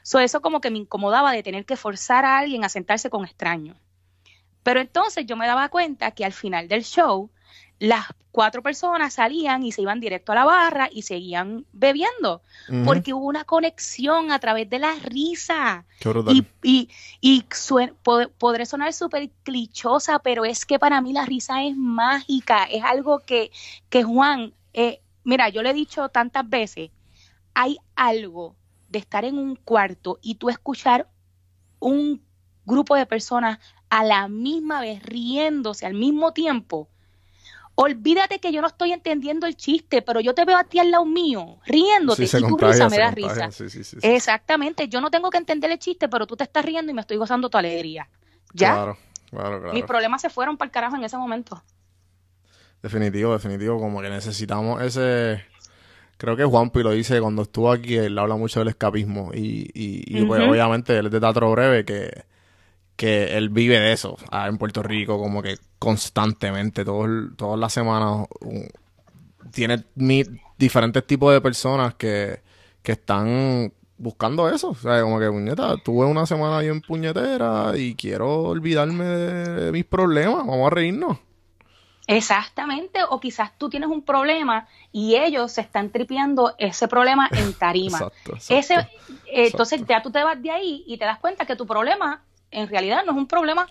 So, eso como que me incomodaba de tener que forzar a alguien a sentarse con extraños. Pero entonces yo me daba cuenta que al final del show, las cuatro personas salían y se iban directo a la barra y seguían bebiendo, porque hubo una conexión a través de la risa. Qué brutal. Y, y, y pod- podré sonar súper clichosa, pero es que para mí la risa es mágica, es algo que, que Juan, eh, mira, yo le he dicho tantas veces, hay algo de estar en un cuarto y tú escuchar un grupo de personas a la misma vez riéndose al mismo tiempo. Olvídate que yo no estoy entendiendo el chiste, pero yo te veo a ti al lado mío, riéndote, Sí, y tu contagia, risa me da contagia. risa. Sí, sí. Exactamente, yo no tengo que entender el chiste, pero tú te estás riendo y me estoy gozando tu alegría. ¿Ya? Claro, claro, claro. Mis problemas se fueron para el carajo en ese momento. Definitivo, definitivo, como que necesitamos ese... Creo que Juanpi lo dice cuando estuvo aquí, él habla mucho del escapismo y, y, y, pues, obviamente él es de Teatro Breve que, que él vive de eso ah, en Puerto Rico como que constantemente, todo todas las semanas tiene diferentes tipos de personas que, que están buscando eso, o sea, como que puñeta, tuve una semana bien puñetera y quiero olvidarme de mis problemas, vamos a reírnos. Exactamente, o quizás tú tienes un problema y ellos se están tripeando ese problema en tarima. Exacto, exacto. Ese, eh, entonces ya tú te vas de ahí y te das cuenta que tu problema en realidad no es un problema.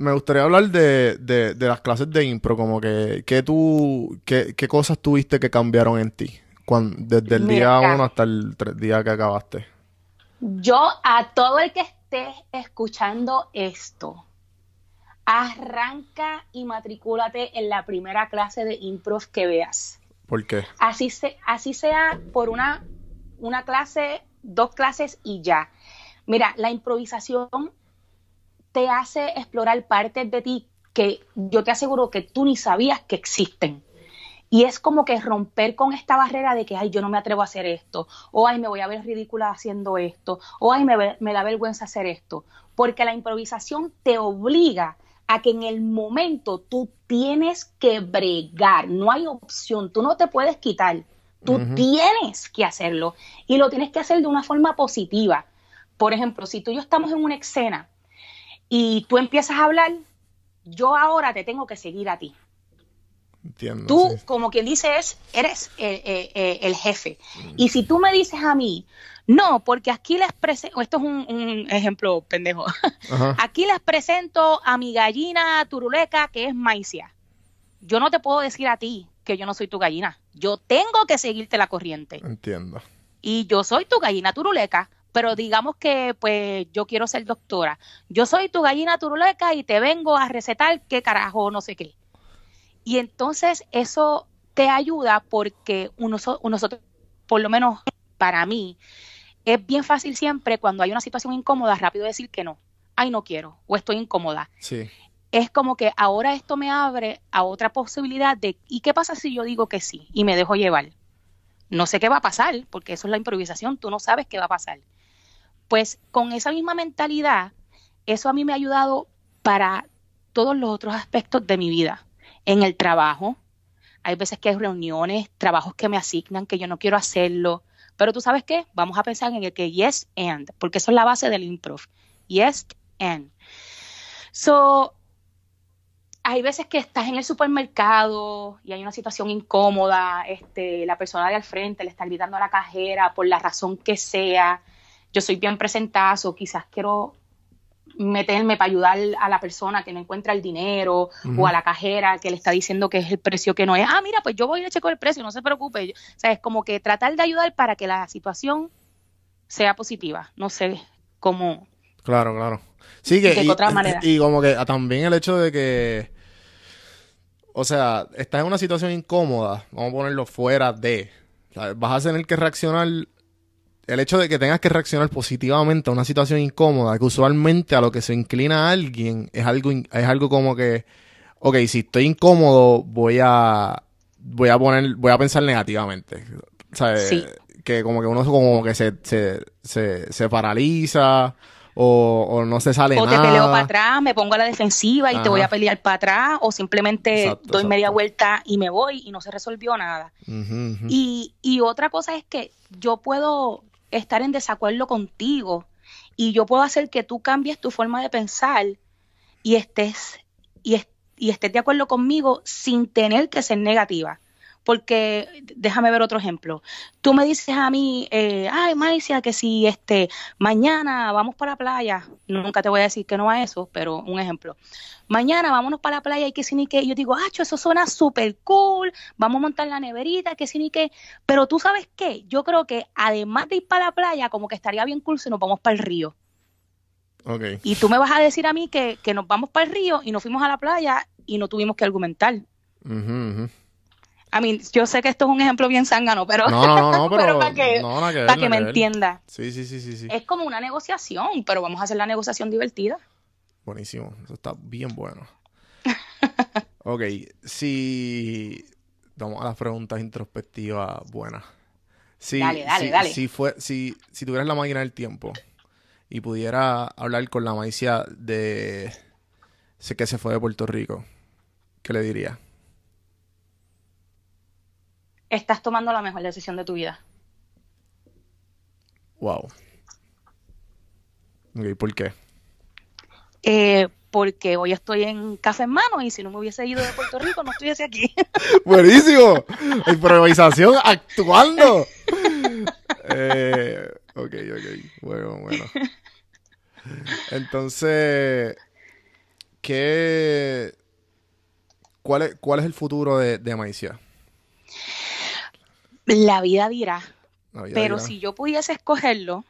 Me gustaría hablar de, de, de las clases de impro, como que, que tú, qué, qué cosas tuviste que cambiaron en ti, cuan- desde el día uno hasta el día que acabaste. Yo a todo el que esté escuchando esto, arranca y matricúlate en la primera clase de improv que veas. ¿Por qué? Así, se, así sea por una, una clase, dos clases y ya. Mira, la improvisación te hace explorar partes de ti que yo te aseguro que tú ni sabías que existen. Y es como que romper con esta barrera de que, ay, yo no me atrevo a hacer esto, o ay, me voy a ver ridícula haciendo esto, o ay, me, da vergüenza hacer esto. Porque la improvisación te obliga a que en el momento tú tienes que bregar, no hay opción, tú no te puedes quitar, tú tienes que hacerlo y lo tienes que hacer de una forma positiva. Por ejemplo, si tú y yo estamos en una escena y tú empiezas a hablar, yo ahora te tengo que seguir a ti. Entiendo. Tú, sí. como quien dice, es, eres eh, eh, eh, el jefe. Y si tú me dices a mí, no, porque aquí les presento, esto es un, un ejemplo pendejo, Ajá. *laughs* aquí les presento a mi gallina turuleca que es Maicia. Yo no te puedo decir a ti que yo no soy tu gallina. Yo tengo que seguirte la corriente. Entiendo. Y yo soy tu gallina turuleca, pero digamos que pues yo quiero ser doctora. Yo soy tu gallina turuleca y te vengo a recetar qué carajo, no sé qué. Y entonces eso te ayuda porque uno, so- nosotros, por lo menos para mí, es bien fácil siempre cuando hay una situación incómoda rápido decir que no. Ay, no quiero o estoy incómoda. Sí. Es como que ahora esto me abre a otra posibilidad de ¿y qué pasa si yo digo que sí y me dejo llevar? No sé qué va a pasar, porque eso es la improvisación, tú no sabes qué va a pasar. Pues con esa misma mentalidad, eso a mí me ha ayudado para todos los otros aspectos de mi vida. En el trabajo, hay veces que hay reuniones, trabajos que me asignan que yo no quiero hacerlo, pero tú sabes qué, vamos a pensar en el que yes and, porque eso es la base del improv. Yes and. So, hay veces que estás en el supermercado y hay una situación incómoda, este, la persona de al frente le está gritando a la cajera por la razón que sea. Yo soy bien presentazo, quizás quiero meterme para ayudar a la persona que no encuentra el dinero o a la cajera que le está diciendo que es el precio que no es. Ah, mira, pues yo voy le checo el precio, no se preocupe. Yo- o sea, es como que tratar de ayudar para que la situación sea positiva. No sé cómo. Claro, claro. Sí, que, ¿De qué y, otra manera? y como que también el hecho de que, o sea, estás en una situación incómoda, vamos a ponerlo fuera de, o sea, vas a tener que reaccionar, el hecho de que tengas que reaccionar positivamente a una situación incómoda, que usualmente a lo que se inclina alguien es algo, es algo como que, ok, si estoy incómodo, voy a, voy a poner, voy a pensar negativamente, ¿sabes? Sí. Que como que uno como que se, se, se, se paraliza o, o no se sale O te nada. peleo para atrás, me pongo a la defensiva y te voy a pelear para atrás, o simplemente Exacto, doy exacto. media vuelta y me voy y no se resolvió nada. Y, y otra cosa es que yo puedo estar en desacuerdo contigo y yo puedo hacer que tú cambies tu forma de pensar y estés y, es- y estés de acuerdo conmigo sin tener que ser negativa. Porque déjame ver otro ejemplo. Tú me dices a mí, eh, ay, Maicia, que si este mañana vamos para la playa, nunca te voy a decir que no a eso, pero un ejemplo. Mañana vámonos para la playa y que si ni que, yo digo, ah, eso suena súper cool, vamos a montar la neverita, que si ni que, pero tú sabes qué, yo creo que además de ir para la playa, como que estaría bien cool si nos vamos para el río. Ok. Y tú me vas a decir a mí que, que nos vamos para el río y nos fuimos a la playa y no tuvimos que argumentar. Ujú. I mean, yo sé que esto es un ejemplo bien zángano, pero, No, no, no, *laughs* pero, para que, no, para que me entienda. Sí, sí, sí, sí, sí. Es como una negociación, pero vamos a hacer la negociación divertida. Buenísimo. Eso está bien bueno. *laughs* ok, si... Vamos a las preguntas introspectivas buenas. Si, Dale, dale, si, dale. Si, fue, si, si tuvieras la máquina del tiempo y pudiera hablar con la maicia de... Sé que se fue de Puerto Rico, ¿qué le diría? Estás tomando la mejor decisión de tu vida. Wow. Ok, ¿por qué? Eh, porque hoy estoy en Café en Mano y si no me hubiese ido de Puerto Rico no estuviese aquí. *laughs* Buenísimo. *laughs* Improvisación actuando. Eh, ok, ok. Bueno, bueno. Entonces, ¿qué, cuál, es, ¿cuál es el futuro de, de Maicia? La vida dirá. La vida Pero dirá. si yo pudiese escogerlo,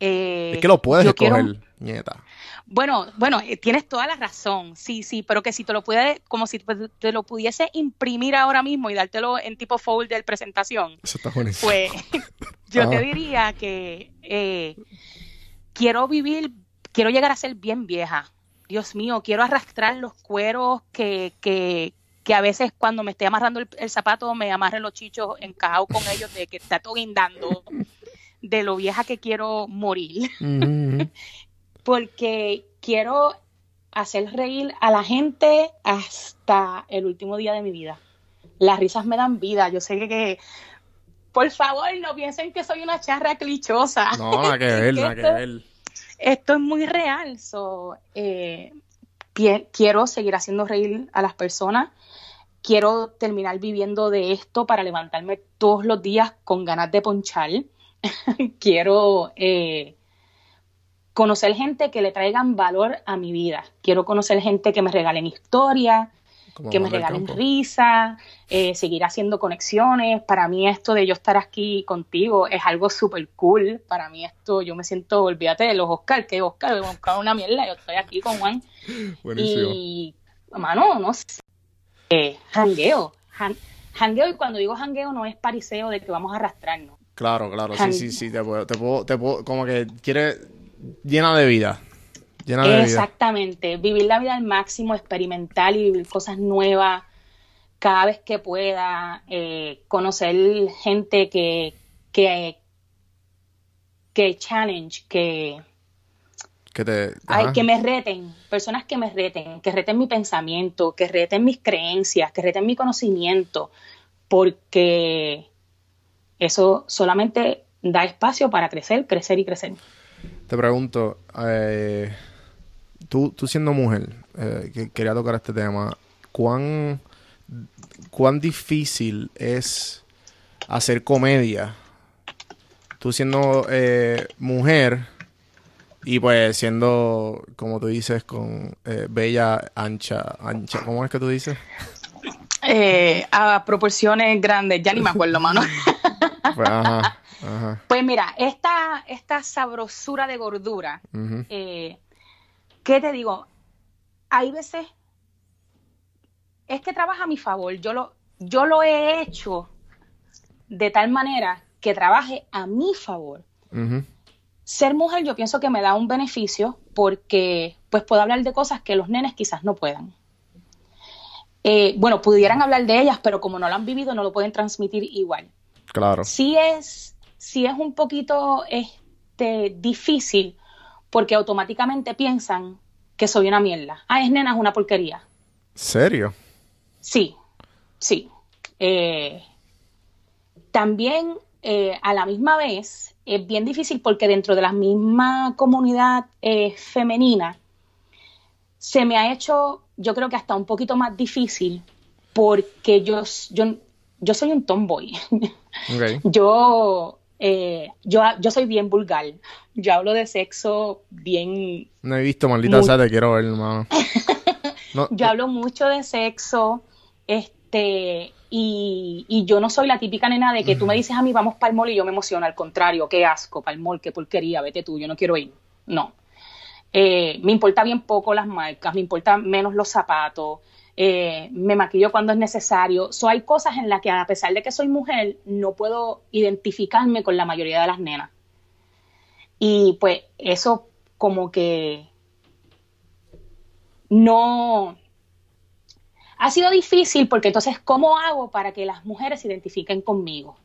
eh, Es que lo puedes yo quiero- escoger, nieta. Bueno, bueno, eh, tienes toda la razón, sí, sí, pero que si te lo puede, como si te lo pudiese imprimir ahora mismo y dártelo en tipo folder presentación, Eso está buenísimo. pues *laughs* yo te diría que eh, quiero vivir, quiero llegar a ser bien vieja. Dios mío, quiero arrastrar los cueros que, que, que a veces cuando me esté amarrando el, el zapato me amarren los chichos encajados con ellos de que está todo guindando, de lo vieja que quiero morir *laughs* porque quiero hacer reír a la gente hasta el último día de mi vida. Las risas me dan vida. Yo sé que, que- por favor, no piensen que soy una charra clichosa. No, nada que ver, nada que Esto- ver. Esto es muy real. So, eh, quiero seguir haciendo reír a las personas. Quiero terminar viviendo de esto para levantarme todos los días con ganas de ponchar. *laughs* quiero eh, conocer gente que le traigan valor a mi vida. Quiero conocer gente que me regalen historias, Como que me regalen risa, eh, seguir haciendo conexiones. Para mí esto de yo estar aquí contigo es algo súper cool. Para mí esto, yo me siento, olvídate de los Oscar, que Oscar, Oscar una mierda, yo estoy aquí con Juan. *laughs* Buenísimo. Y, mano, no sé, eh, jangueo. Han- jangueo, y cuando digo jangueo no es pariseo de que vamos a arrastrarnos. Claro, claro, sí, sí, sí, te puedo, te puedo, te puedo, como que quiere, llena de vida, llena de vida. Exactamente, vivir la vida al máximo, experimentar y vivir cosas nuevas cada vez que pueda, eh, conocer gente que, que, que challenge, que, Que te, ay, que me reten, personas que me reten, que reten mi pensamiento, que reten mis creencias, que reten mi conocimiento, porque eso solamente da espacio para crecer, crecer y crecer. Te pregunto, eh, tú, tú siendo mujer, eh, que quería tocar este tema, ¿cuán, ¿cuán difícil es hacer comedia? Tú siendo eh, mujer y pues siendo, como tú dices, con eh, bella, ancha, ancha, ¿cómo es que tú dices? Eh, a proporciones grandes, ya ni me acuerdo, mano. *laughs* Pues, ajá, ajá. Pues mira, esta, esta sabrosura de gordura, eh, ¿qué te digo? Hay veces, es que trabaja a mi favor. Yo lo, yo lo he hecho de tal manera que trabaje a mi favor. Ujú. Ser mujer yo pienso que me da un beneficio porque pues puedo hablar de cosas que los nenes quizás no puedan. Eh, bueno, pudieran hablar de ellas, pero como no lo han vivido no lo pueden transmitir igual. Claro. sí es, sí es un poquito este, difícil porque automáticamente piensan que soy una mierda. Ah, es nena, es una porquería. ¿Serio? Sí, sí. Eh, también eh, a la misma vez es bien difícil porque dentro de la misma comunidad eh, femenina se me ha hecho yo creo que hasta un poquito más difícil porque yo, yo, yo soy un tomboy. *laughs* Yo, eh, yo, yo soy bien vulgar. Yo hablo de sexo bien No he visto, maldita Muy- sea, te quiero ver. *laughs* No, Yo hablo mucho de sexo, este, y, y yo no soy la típica nena de que tú me dices a mí vamos para el mall y yo me emociono, al contrario, qué asco, para el mall, qué porquería, vete tú, yo no quiero ir. No. Eh, me importa bien poco las marcas, me importan menos los zapatos, eh, me maquillo cuando es necesario. So, hay cosas en las que a pesar de que soy mujer, no puedo identificarme con la mayoría de las nenas. Y pues eso como que no ha sido difícil porque entonces, ¿cómo hago para que las mujeres se identifiquen conmigo?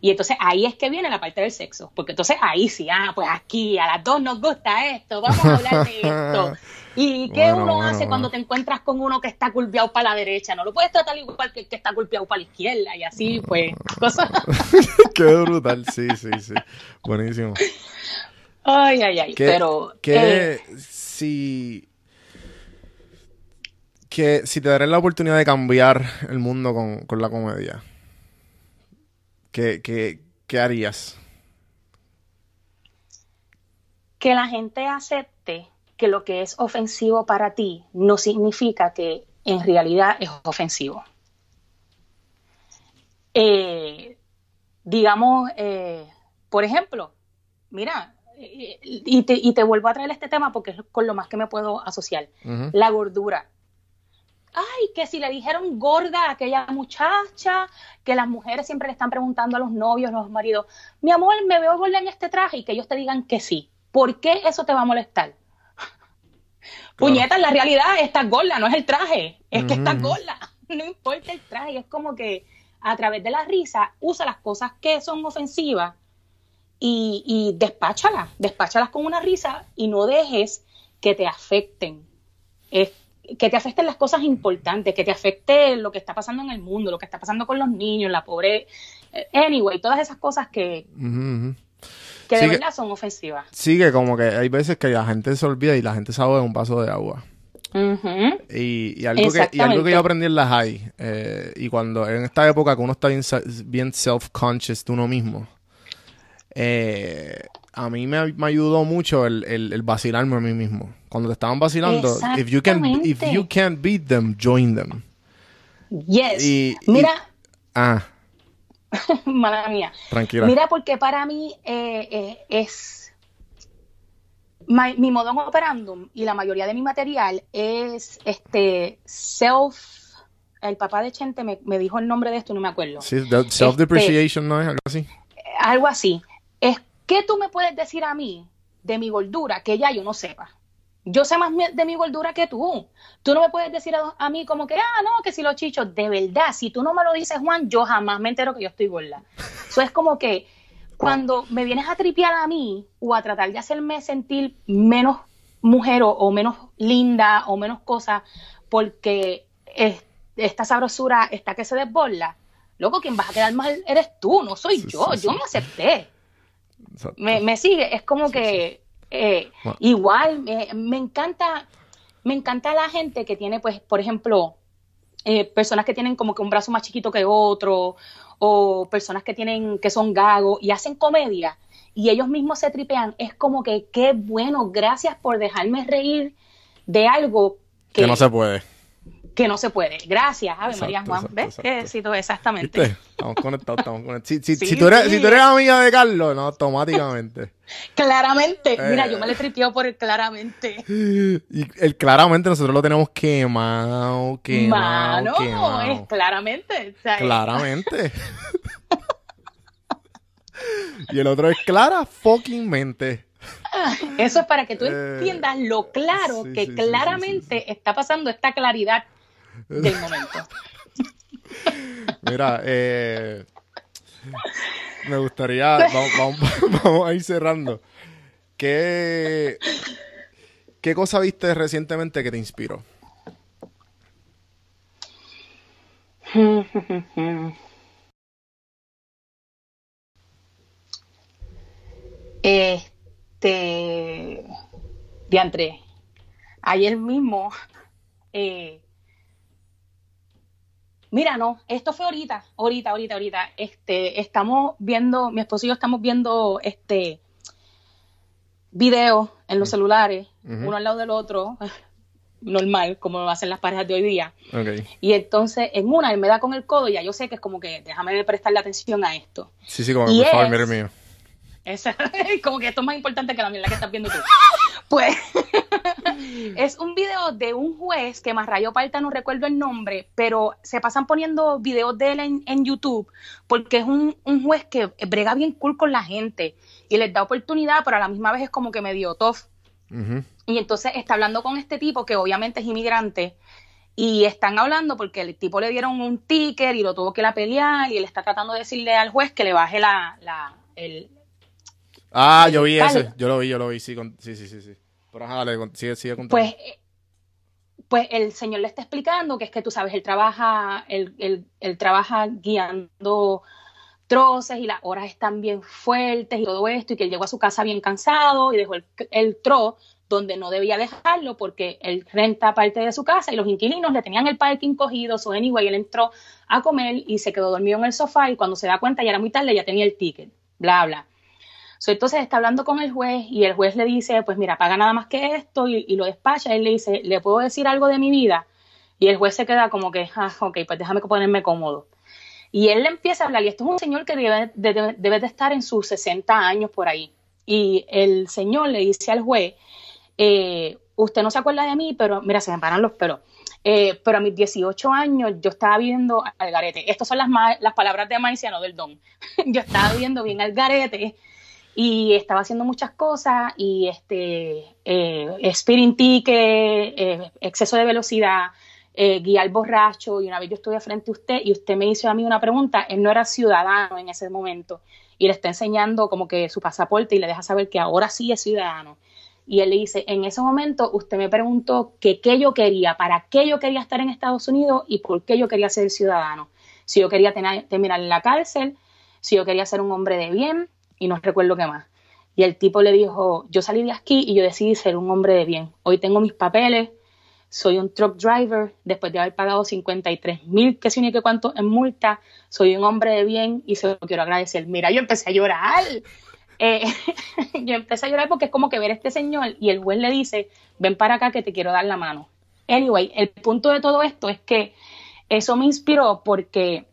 Y entonces ahí es que viene la parte del sexo, porque entonces ahí sí, ah, pues aquí a las dos nos gusta esto, vamos a hablar de esto. *laughs* ¿Y qué Bueno, uno bueno, hace cuando te encuentras con uno que está culpeado para la derecha? No lo puedes tratar igual que el que está culpeado para la izquierda y así, pues, *laughs* cosas. Qué brutal, sí, sí, sí. Buenísimo. Ay, ay, ay. Pero. que eh, si que si te daré la oportunidad de cambiar el mundo con, con la comedia, ¿qué, qué, qué harías? que la gente acepte que lo que es ofensivo para ti no significa que en realidad es ofensivo. Eh, digamos, eh, por ejemplo, mira, eh, y te, y te vuelvo a traer este tema porque es con lo más que me puedo asociar, la gordura. Ay, que si le dijeron gorda a aquella muchacha, que las mujeres siempre le están preguntando a los novios, los maridos, mi amor, me veo gorda en este traje y que ellos te digan que sí. ¿Por qué eso te va a molestar? *laughs* Puñeta, en la realidad estás gorda, no es el traje, es que estás gorda. *laughs* No importa el traje, es como que a través de la risa usa las cosas que son ofensivas y, y despáchalas, despáchalas con una risa y no dejes que te afecten. Es- que te afecten las cosas importantes, que te afecte lo que está pasando en el mundo, lo que está pasando con los niños, la pobre. eh, Anyway, todas esas cosas que, que de Sí que- verdad son ofensivas. Sí, que como que hay veces que la gente se olvida y la gente sabe de un vaso de agua. Y, y algo que, y algo que yo aprendí en la high, eh, y cuando en esta época que uno está bien self-conscious de uno mismo, eh, a mí me, me ayudó mucho el, el, el vacilarme a mí mismo. Cuando te estaban vacilando, if you, can, if you can't beat them, join them. Yes. Y- y- Mira, Ah, *laughs* mala mía. tranquila. Mira, porque para mí eh, eh, es. my- mi modo operandum y la mayoría de mi material es este self. El papá de Chente me, me dijo el nombre de esto, no me acuerdo. Sí, de- self-depreciation, ¿no es algo así? Algo así. Es que tú me puedes decir a mí de mi gordura que ya yo no sepa. Yo sé más de mi gordura que tú. Tú no me puedes decir a, a mí como que, ah, no, que si los chichos, de verdad, si tú no me lo dices, Juan, yo jamás me entero que yo estoy gorda. Eso es como que cuando me vienes a tripear a mí o a tratar de hacerme sentir menos mujer o, o menos linda o menos cosa porque es- esta sabrosura está que se desborda, loco, quien vas a quedar mal eres tú, no soy Sí, yo. sí, Yo sí. me acepté. Me, me sigue, es como que eh, igual me, me encanta, me encanta la gente que tiene, pues, por ejemplo, eh, personas que tienen como que un brazo más chiquito que otro, o personas que tienen, que son gagos y hacen comedia y ellos mismos se tripean, es como que qué bueno, gracias por dejarme reír de algo que, Que no se puede. Que no se puede. Gracias, Ave Exacto, María Juan. exacto, ¿Ves? exacto. Qué éxito, exactamente. ¿Viste? Estamos conectados, estamos conectados. Si, si, Sí, si tú eres, sí. si tú eres amiga de Carlos, no, automáticamente. *laughs* Claramente, mira, Eh. yo me le tripeo por el claramente. Y el, claramente nosotros lo tenemos quemado, quemado, Mano, quemado. es claramente. Claramente. *laughs* y el otro es clara fucking mente. Eso es para que tú Eh, entiendas lo claro sí, que sí, sí, sí, claramente está pasando esta claridad del momento. *laughs* Mira, eh, me gustaría, *laughs* vamos, vamos- *laughs* vamos a ir cerrando. ¿Qué, ¿Qué cosa viste recientemente que te inspiró? Este. Diantre. Ayer mismo eh, mira, no, esto fue ahorita, ahorita, ahorita, ahorita, este, estamos viendo, mi esposo y yo estamos viendo, este, videos en los celulares, Ujú. uno al lado del otro, *laughs* normal, como lo hacen las parejas de hoy día. Ok. Y entonces en una él me da con el codo y ya yo sé que es como que déjame prestarle atención a esto. Sí, sí, como Y por favor, es- mire mío. *laughs* Esa- *laughs* como que esto es más importante que la mierda que estás viendo tú. Pues *laughs* es un video de un juez que más rayo parta, no recuerdo el nombre, pero se pasan poniendo videos de él en, en YouTube porque es un, un juez que brega bien cool con la gente y les da oportunidad, pero a la misma vez es como que medio tough. Ujú. Y entonces está hablando con este tipo que obviamente es inmigrante y están hablando porque el tipo le dieron un ticket y lo tuvo que ir a pelear y él está tratando de decirle al juez que le baje la, la el, Ah, yo vi ese. Yo lo vi, yo lo vi. Sí, con- sí, sí, sí, sí. Pero ajá, dale, sigue, sigue contando. pues eh, pues el señor le está explicando que es que tú sabes, él trabaja, él, él- él trabaja guiando troces y las horas están bien fuertes y todo esto, y que él llegó a su casa bien cansado y dejó el, el tro donde no debía dejarlo porque él renta parte de su casa y los inquilinos le tenían el parking cogido, so anyway, él entró a comer y se quedó dormido en el sofá y cuando se da cuenta ya era muy tarde, ya tenía el ticket, bla, bla. So, entonces está hablando con el juez y el juez le dice, pues mira, paga nada más que esto y, lo despacha. Él le dice, ¿le puedo decir algo de mi vida? Y el juez se queda como que, ah, ok, pues déjame ponerme cómodo. Y él le empieza a hablar, y esto es un señor que debe de, estar en sus 60 años por ahí. Y el señor le dice al juez, eh, usted no se acuerda de mí, pero mira, se me paran los pelos. Eh, pero a mis 18 años yo estaba viviendo al garete. Estas son las, las palabras de Maiciano del Don. *laughs* yo estaba viviendo bien al garete y estaba haciendo muchas cosas y este eh, eh, exceso de velocidad, eh, guiar borracho y una vez yo estuve frente a usted y usted me hizo a mí una pregunta, él no era ciudadano en ese momento y le está enseñando como que su pasaporte y le deja saber que ahora sí es ciudadano. Y él le dice, en ese momento usted me preguntó que qué yo quería, para qué yo quería estar en Estados Unidos y por qué yo quería ser ciudadano. Si yo quería tener- terminar en la cárcel, si yo quería ser un hombre de bien y no recuerdo qué más. Y el tipo le dijo, yo salí de aquí y yo decidí ser un hombre de bien. Hoy tengo mis papeles, soy un truck driver, después de haber pagado 53 mil, que sé ni qué cuánto en multa, soy un hombre de bien y se lo quiero agradecer. Mira, yo empecé a llorar. Eh, *laughs* yo empecé a llorar porque es como que ver a este señor y el juez le dice, ven para acá que te quiero dar la mano. Anyway, el punto de todo esto es que eso me inspiró porque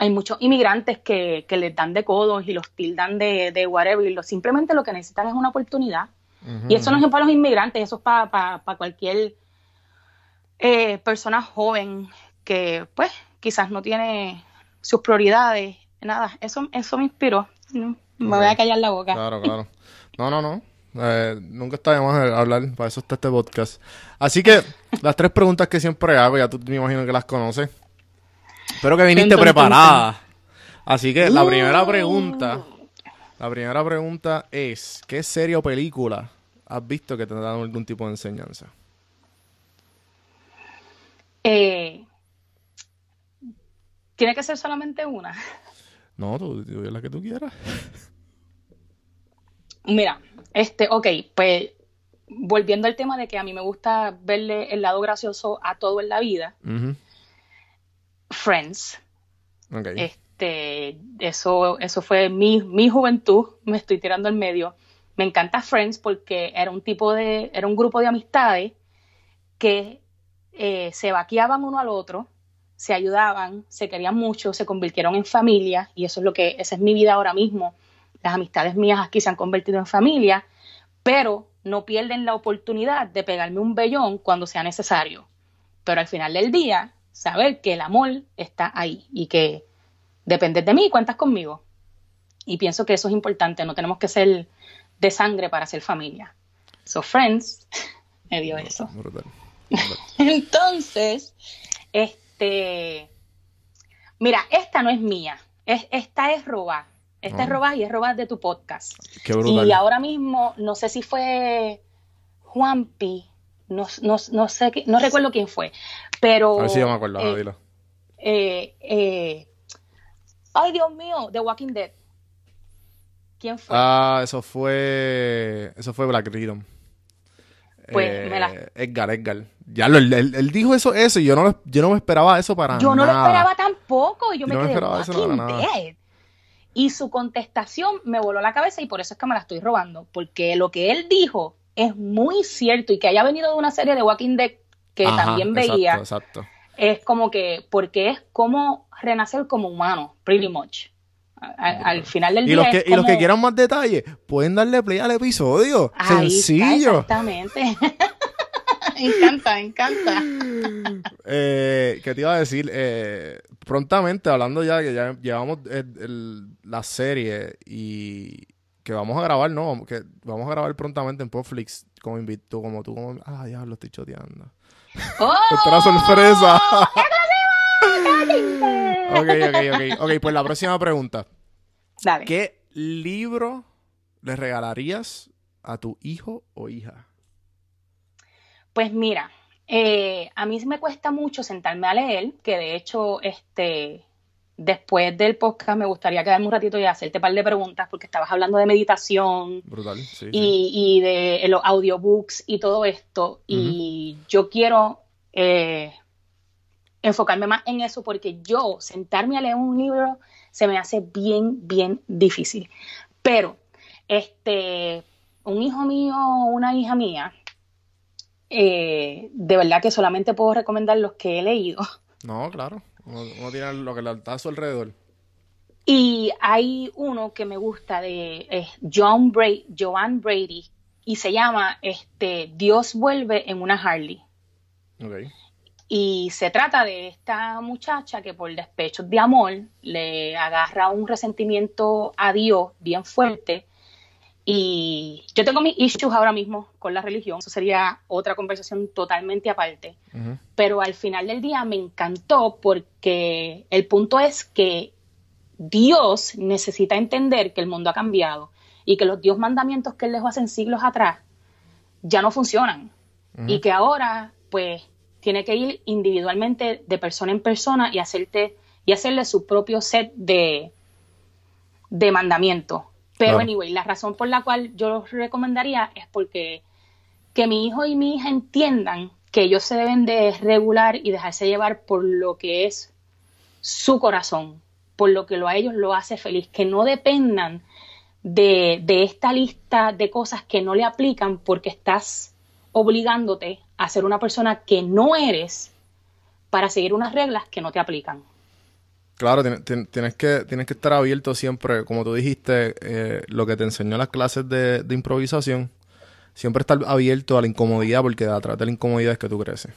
hay muchos inmigrantes que, que les dan de codos y los tildan de, de whatever y lo, simplemente lo que necesitan es una oportunidad. Y eso no es para los inmigrantes, eso es para, para, para cualquier eh, persona joven que pues quizás no tiene sus prioridades. Nada, eso, eso me inspiró. Me voy a callar la boca. Claro, claro. No, no, no. Eh, nunca está de más hablar, para eso está este podcast. Así que, las tres preguntas que siempre hago, ya tú me imagino que las conoces. Espero que viniste preparada. Así que la primera pregunta, la primera pregunta es, ¿qué serie o película has visto que te ha dado algún tipo de enseñanza? Eh, Tiene que ser solamente una. No, tú, tú la que tú quieras. Mira, este, ok, pues volviendo al tema de que a mí me gusta verle el lado gracioso a todo en la vida, Ujú. Friends. Este, eso, eso fue mi, mi juventud, me estoy tirando al medio. Me encanta Friends porque era un tipo de, era un grupo de amistades que eh, se vaqueaban uno al otro, se ayudaban, se querían mucho, se convirtieron en familia, y eso es lo que, esa es mi vida ahora mismo. Las amistades mías aquí se han convertido en familia, pero no pierden la oportunidad de pegarme un vellón cuando sea necesario. Pero al final del día, saber que el amor está ahí y que dependes de mí y cuentas conmigo. Y pienso que eso es importante, no tenemos que ser de sangre para ser familia. So, Friends, *laughs* me dio eso. Brutal. *laughs* Entonces, este, mira, esta no es mía, es, esta es robada. Esta es Ah. robada y es robada de tu podcast. Qué brutal. Y ahora mismo, no sé si fue Juanpi, no, no, no sé, qué- no recuerdo quién fue, pero... A ver si yo me acuerdo, eh, dilo. eh, eh, ay, Dios mío, The Walking Dead. ¿Quién fue? Ah, eso fue. Eso fue Black Rhythm. Pues me la... Edgar, Edgar. Ya lo, él, él- dijo eso, eso, y yo no, lo- yo no me esperaba eso para Yo no lo nada. esperaba tampoco. y Yo me No me quedé eso Walking nada. Dead. Y su contestación me voló la cabeza y por eso es que me la estoy robando. Porque lo que él dijo es muy cierto y que haya venido de una serie de Walking Dead que Ajá, también veía, Exacto, exacto. es como que, porque es como renacer como humano, pretty much. Al final del Y día. los, que, es y los que quieran más detalles, pueden darle play al episodio. Ahí está, Sencillo. exactamente. *laughs* me encanta, me encanta. Eh, ¿Qué te iba a decir? Eh, prontamente, hablando ya que ya llevamos el- el- la serie y que vamos a grabar, ¿no? Que vamos a grabar prontamente en Netflix como invito, como tú, como... Ah, ya lo estoy choteando. *laughs* ¡Oh! Otra sorpresa. *laughs* *laughs* ok, ok, ok. Ok, pues la próxima pregunta. Dale. ¿Qué libro le regalarías a tu hijo o hija? Pues mira, eh, a mí me cuesta mucho sentarme a leer, que de hecho, este, después del podcast me gustaría quedarme un ratito y hacerte un par de preguntas, porque estabas hablando de meditación Brutal, sí. sí. y, de los audiobooks y todo esto, y yo quiero eh, enfocarme más en eso, porque yo sentarme a leer un libro se me hace bien, bien difícil. Pero, este, un hijo mío o una hija mía, eh, de verdad que solamente puedo recomendar los que he leído. No, claro. Uno, uno tiene lo que le está a su alrededor. Y hay uno que me gusta de eh, John Bra- Joan Brady y se llama este, Dios vuelve en una Harley. Y se trata de esta muchacha que por despechos de amor le agarra un resentimiento a Dios bien fuerte. Y yo tengo mis issues ahora mismo con la religión. Eso sería otra conversación totalmente aparte. Pero al final del día me encantó porque el punto es que Dios necesita entender que el mundo ha cambiado y que los Dios mandamientos que él dejó hace siglos atrás ya no funcionan y que ahora pues tiene que ir individualmente de persona en persona y hacerte y hacerle su propio set de de mandamientos. Pero Claro. anyway, la razón por la cual yo los recomendaría es porque que mi hijo y mi hija entiendan que ellos se deben de regular y dejarse llevar por lo que es su corazón, por lo que lo a ellos lo hace feliz, que no dependan de, de esta lista de cosas que no le aplican porque estás obligándote a ser una persona que no eres para seguir unas reglas que no te aplican. Claro, tien- tien- tienes, que, tienes que estar abierto siempre, como tú dijiste, eh, lo que te enseñó en las clases de, de improvisación, siempre estar abierto a la incomodidad, porque a través de la incomodidad es que tú creces.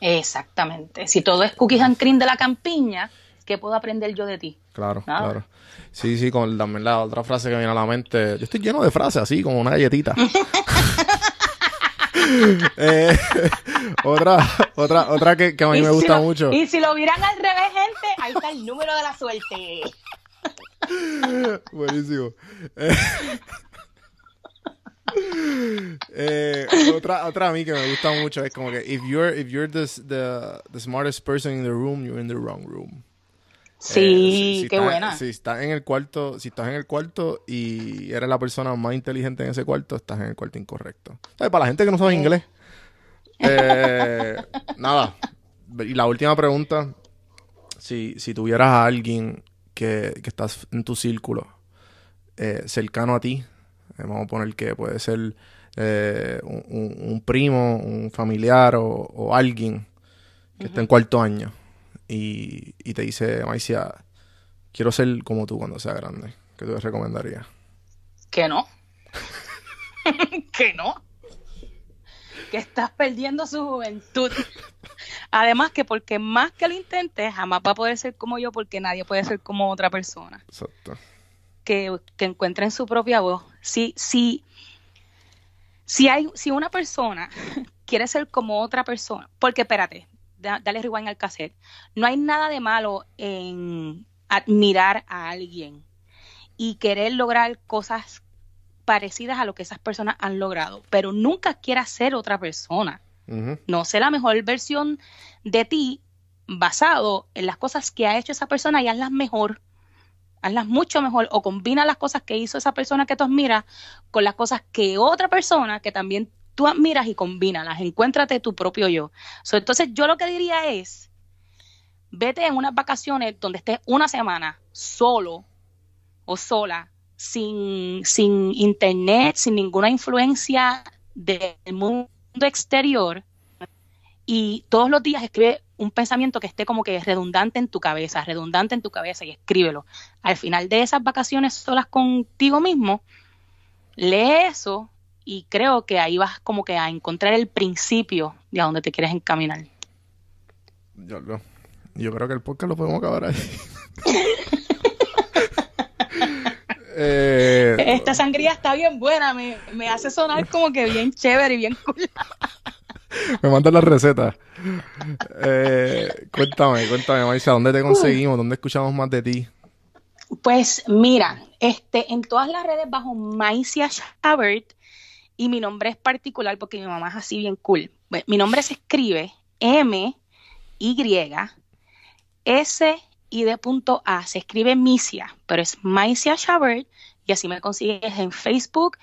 Exactamente. Si todo es cookies and cream de la campiña, ¿qué puedo aprender yo de ti? Claro, Nada. claro. Sí, sí, con también la otra frase que viene a la mente. Yo estoy lleno de frases así, como una galletita. *laughs* Eh, *laughs* otra, otra, otra que, que a mí me si gusta lo- mucho. Y si lo miran al revés, gente, ahí está el número de la suerte. *laughs* Buenísimo. Eh, eh, otra, otra a mí que me gusta mucho es como que if you're, if you're the, the, the smartest person in the room, you're in the wrong room. Sí, Eh, si qué estás- buena. Si estás en el cuarto, si estás en el cuarto y eres la persona más inteligente en ese cuarto, estás en el cuarto incorrecto. ¿Sabes? Para la gente que no sabe inglés. *laughs* Eh, nada. Y la última pregunta. Si, si tuvieras a alguien que, que estás en tu círculo, eh, cercano a ti, eh, vamos a poner que puede ser eh, un, un- primo, un familiar o, o alguien que está en cuarto año y, y te dice, Maicia, quiero ser como tú cuando sea grande. ¿Qué tú le recomendarías? Que no. *laughs* que no. Que estás perdiendo su juventud. Además que porque más que lo intentes, jamás va a poder ser como yo porque nadie puede ser como otra persona. Exacto. que, que encuentren su propia voz. Si, si, si, hay, si una persona *laughs* quiere ser como otra persona, porque espérate, da- dale rewind al cassette, no hay nada de malo en admirar a alguien y querer lograr cosas parecidas a lo que esas personas han logrado, pero nunca quieras ser otra persona. No sé la mejor versión de ti basado en las cosas que ha hecho esa persona y hazlas mejor, hazlas mucho mejor o combina las cosas que hizo esa persona que tú admiras con las cosas que otra persona que también tú admiras y combínalas, encuéntrate tu propio yo. Entonces yo lo que diría es, vete en unas vacaciones donde estés una semana solo o sola, sin, sin internet, sin ninguna influencia del mundo exterior y todos los días escribe un pensamiento que esté como que redundante en tu cabeza, redundante en tu cabeza y escríbelo. Al final de esas vacaciones solas contigo mismo, lee eso y creo que ahí vas como que a encontrar el principio de a dónde te quieres encaminar. Yo, yo creo que el podcast lo podemos acabar ahí. *laughs* Eh, Esta sangría está bien buena, me, me hace sonar como que bien chévere y bien cool. *laughs* me mandan las recetas. Eh, cuéntame, cuéntame, Marcia, ¿dónde te conseguimos? ¿Dónde escuchamos más de ti? Pues mira, este, en todas las redes bajo Maicia Shabert y mi nombre es particular porque mi mamá es así bien cool. Mi nombre se escribe M Y S y de punto A. Se escribe Misia, pero es Maicia Shabert y así me consigues en Facebook,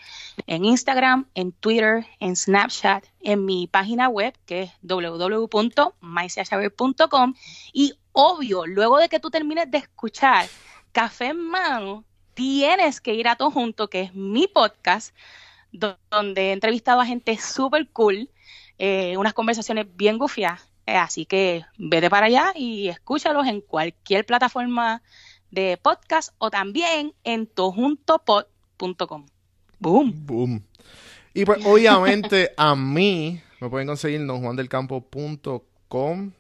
en Instagram, en Twitter, en Snapchat, en mi página web que es www.maiciashaber.com y obvio, luego de que tú termines de escuchar Café en Mano, tienes que ir a todo junto, que es mi podcast, donde he entrevistado a gente súper cool, eh, unas conversaciones bien gufiadas. Eh, así que vete para allá y escúchalos en cualquier plataforma de podcast o también en tojuntopod.com. Boom. Boom. Y pues *laughs* obviamente a mí me pueden conseguir en donjuandelcampo.com.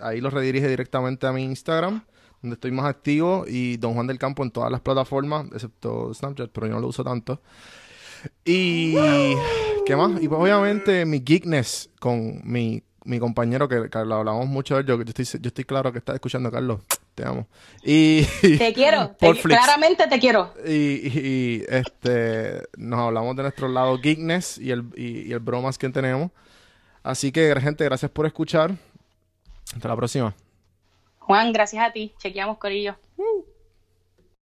Ahí los redirige directamente a mi Instagram, donde estoy más activo. Y Don Juan del Campo en todas las plataformas, excepto Snapchat, pero yo no lo uso tanto. Y... ¿Qué más? Y pues obviamente mi geekness con mi, mi compañero, que, lo hablamos mucho de él. Yo, yo, estoy, yo estoy claro que está escuchando, Carlos te amo. Y, te quiero, *laughs* claramente te quiero. Y, este, nos hablamos de nuestro lado geekness y el, y, el bromas que tenemos. Así que, gente, gracias por escuchar. Hasta la próxima. Juan, gracias a ti. Chequeamos, Corillo.